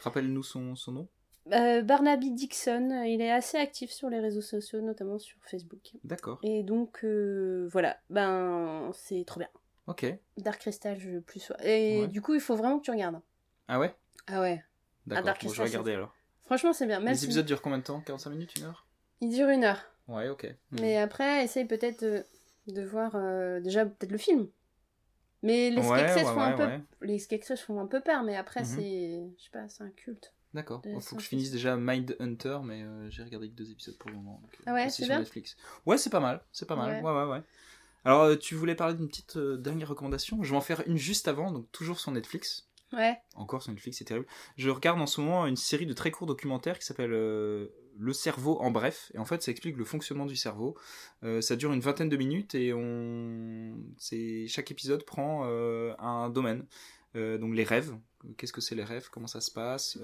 Rappelle-nous son, son nom. Euh, Barnaby Dixon, euh, il est assez actif sur les réseaux sociaux, notamment sur Facebook. D'accord. Et donc, euh, voilà, ben, c'est trop bien. Ok. Dark Crystal, je plus sois. Et Ouais. du coup, il faut vraiment que tu regardes. Ah ouais? Ah ouais. D'accord. Dark bon, je Crystal, vais regarder alors. Franchement, c'est bien. Même Les si- épisodes durent combien de temps? 45 minutes, une heure? Il dure une heure. Ouais, ok. Mais après, essaye peut-être de, de voir euh, déjà peut-être le film. Mais les ouais, Skeksis ouais, font un ouais, font un peu peur, mais après Mhm. c'est je sais pas, c'est un culte. D'accord. Il faut que je finisse déjà Mind Hunter, mais euh, j'ai regardé que deux épisodes pour le moment. donc, Ah ouais, c'est sur bien Netflix. Ouais, c'est pas mal. C'est pas mal. Ouais. Ouais, ouais. Alors, euh, tu voulais parler d'une petite euh, dernière recommandation? Je vais en faire une juste avant, donc toujours sur Netflix. Ouais. Encore sur Netflix, c'est terrible. Je regarde en ce moment une série de très courts documentaires qui s'appelle euh, Le cerveau en bref. Et en fait, ça explique le fonctionnement du cerveau. Euh, ça dure une vingtaine de minutes et on... chaque épisode prend euh, un domaine. Euh, donc les rêves, qu'est-ce que c'est les rêves, comment ça se passe,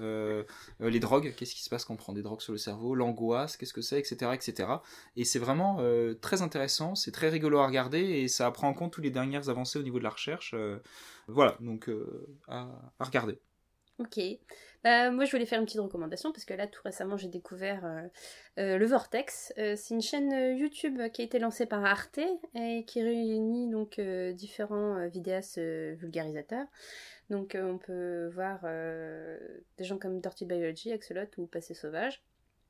les drogues, qu'est-ce qui se passe quand on prend des drogues sur le cerveau, l'angoisse, qu'est-ce que c'est, etc., etc. Et c'est vraiment très intéressant, c'est très rigolo à regarder et ça prend en compte toutes les dernières avancées au niveau de la recherche. voilà, donc à regarder. Ok. Bah, moi, je voulais faire une petite recommandation parce que là, tout récemment, j'ai découvert euh, euh, le Vortex. Euh, c'est une chaîne YouTube qui a été lancée par Arte et qui réunit donc différents vidéastes vulgarisateurs. Donc, on peut voir des gens comme Dirty Biology, Axolot ou Passé Sauvage.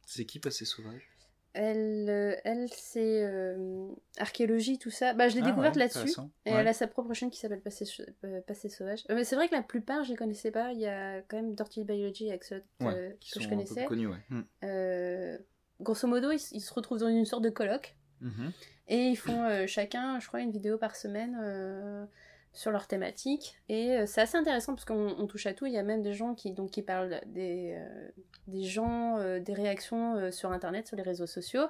C'est qui Passé Sauvage? Elle, euh, elle c'est euh, archéologie, tout ça. Bah, je l'ai Ah découverte ouais, là-dessus. Et Ouais. elle a sa propre chaîne qui s'appelle Passé, euh, Passé Sauvage. Mais c'est vrai que la plupart, je les connaissais pas. Il y a quand même Dirty Biology et Axolot Ouais, euh, qui que sont je un peu connaissais. connus, ouais. Hmm. Euh, grosso modo, ils, ils se retrouvent dans une sorte de colloque. Mhm. Et ils font chacun, je crois, une vidéo par semaine sur leur thématique. Et euh, c'est assez intéressant parce qu'on on touche à tout. Il y a même des gens qui, donc, qui parlent des, euh, des gens, euh, des réactions sur Internet, sur les réseaux sociaux.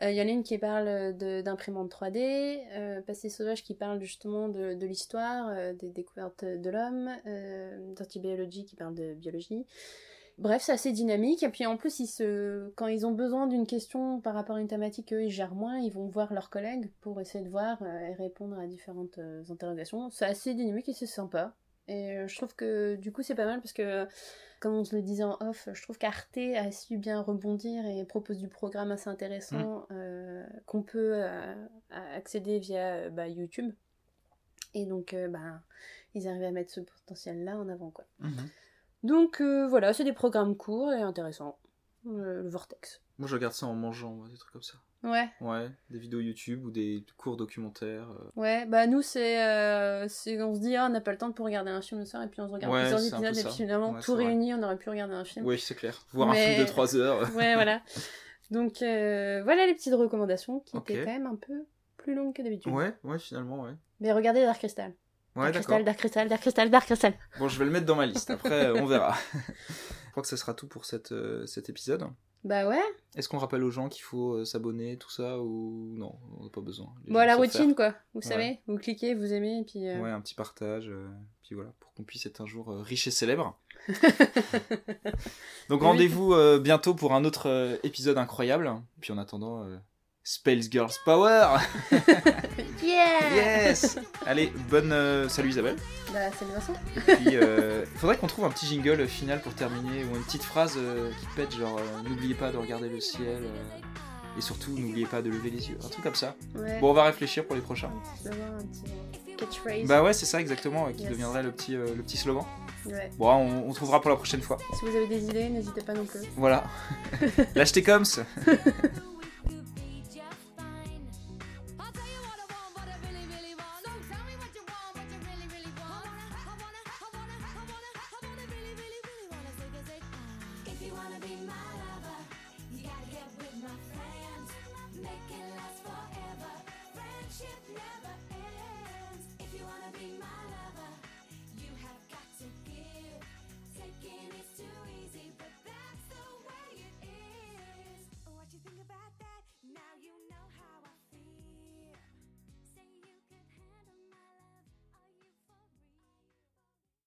Il y en a une qui parle d'imprimante 3D, euh, Passé Sauvage qui parle justement de, de l'histoire, des découvertes de l'homme, Dirty Biology qui parle de biologie. Bref, c'est assez dynamique. Et puis en plus, ils se... quand ils ont besoin d'une question par rapport à une thématique qu'eux ils gèrent moins, ils vont voir leurs collègues pour essayer de voir euh, et répondre à différentes euh, interrogations. C'est assez dynamique et c'est sympa. Et euh, je trouve que du coup, c'est pas mal parce que, comme on se le disait en off, je trouve qu'Arte a su bien rebondir et propose du programme assez intéressant euh, qu'on peut euh, accéder via bah, YouTube. Et donc, euh, bah, ils arrivent à mettre ce potentiel-là en avant, quoi. Mhm. Donc euh, voilà, c'est des programmes courts et intéressants. Euh, le Vortex. Moi, je regarde ça en mangeant, des trucs comme ça. Ouais. Ouais, des vidéos YouTube ou des courts documentaires. euh. Ouais, bah nous c'est, euh, c'est on se dit ah on n'a pas le temps pour regarder un film le soir et puis on se regarde Ouais, plusieurs épisodes et puis finalement Ouais, tout réuni on aurait pu regarder un film. Oui, c'est clair. Voir un film de 3 heures. [laughs] Ouais voilà. Donc euh, voilà les petites recommandations qui étaient quand même un peu plus longues que d'habitude. Ouais, ouais, finalement, ouais. Mais regardez Dark Crystal. Ouais, Dark. Crystal, Dark Crystal, Dark Crystal, Dark Crystal. Bon, je vais le mettre dans ma liste. Après, euh, on verra. [laughs] je crois que ce sera tout pour cette, euh, cet épisode. Bah ouais. Est-ce qu'on rappelle aux gens qu'il faut euh, s'abonner, tout ça, ou non On n'a pas besoin. Les Bon la routine quoi. Vous Ouais. savez, vous cliquez, vous aimez et puis. euh. Ouais, un petit partage. puis voilà, pour qu'on puisse être un jour riche et célèbre. [laughs] Donc Oui. rendez-vous bientôt pour un autre épisode incroyable. Puis en attendant, Space Girls Power [laughs] Yeah. Yes Allez, bonne... euh, Salut Isabelle. Bah c'est Vincent. Et puis, euh, faudrait qu'on trouve un petit jingle final pour terminer, ou une petite phrase euh, qui pète, genre euh, n'oubliez pas de regarder le ciel, et surtout n'oubliez pas de lever les yeux, un truc comme ça. Ouais. Bon, on va réfléchir pour les prochains. Un petit catchphrase. Bah ouais, c'est ça exactement, qui Yes. deviendrait le petit, le petit slogan. Ouais. Bon, on, on trouvera pour la prochaine fois. Si vous avez des idées, n'hésitez pas non plus. Voilà. [laughs] Lâche tes coms [laughs]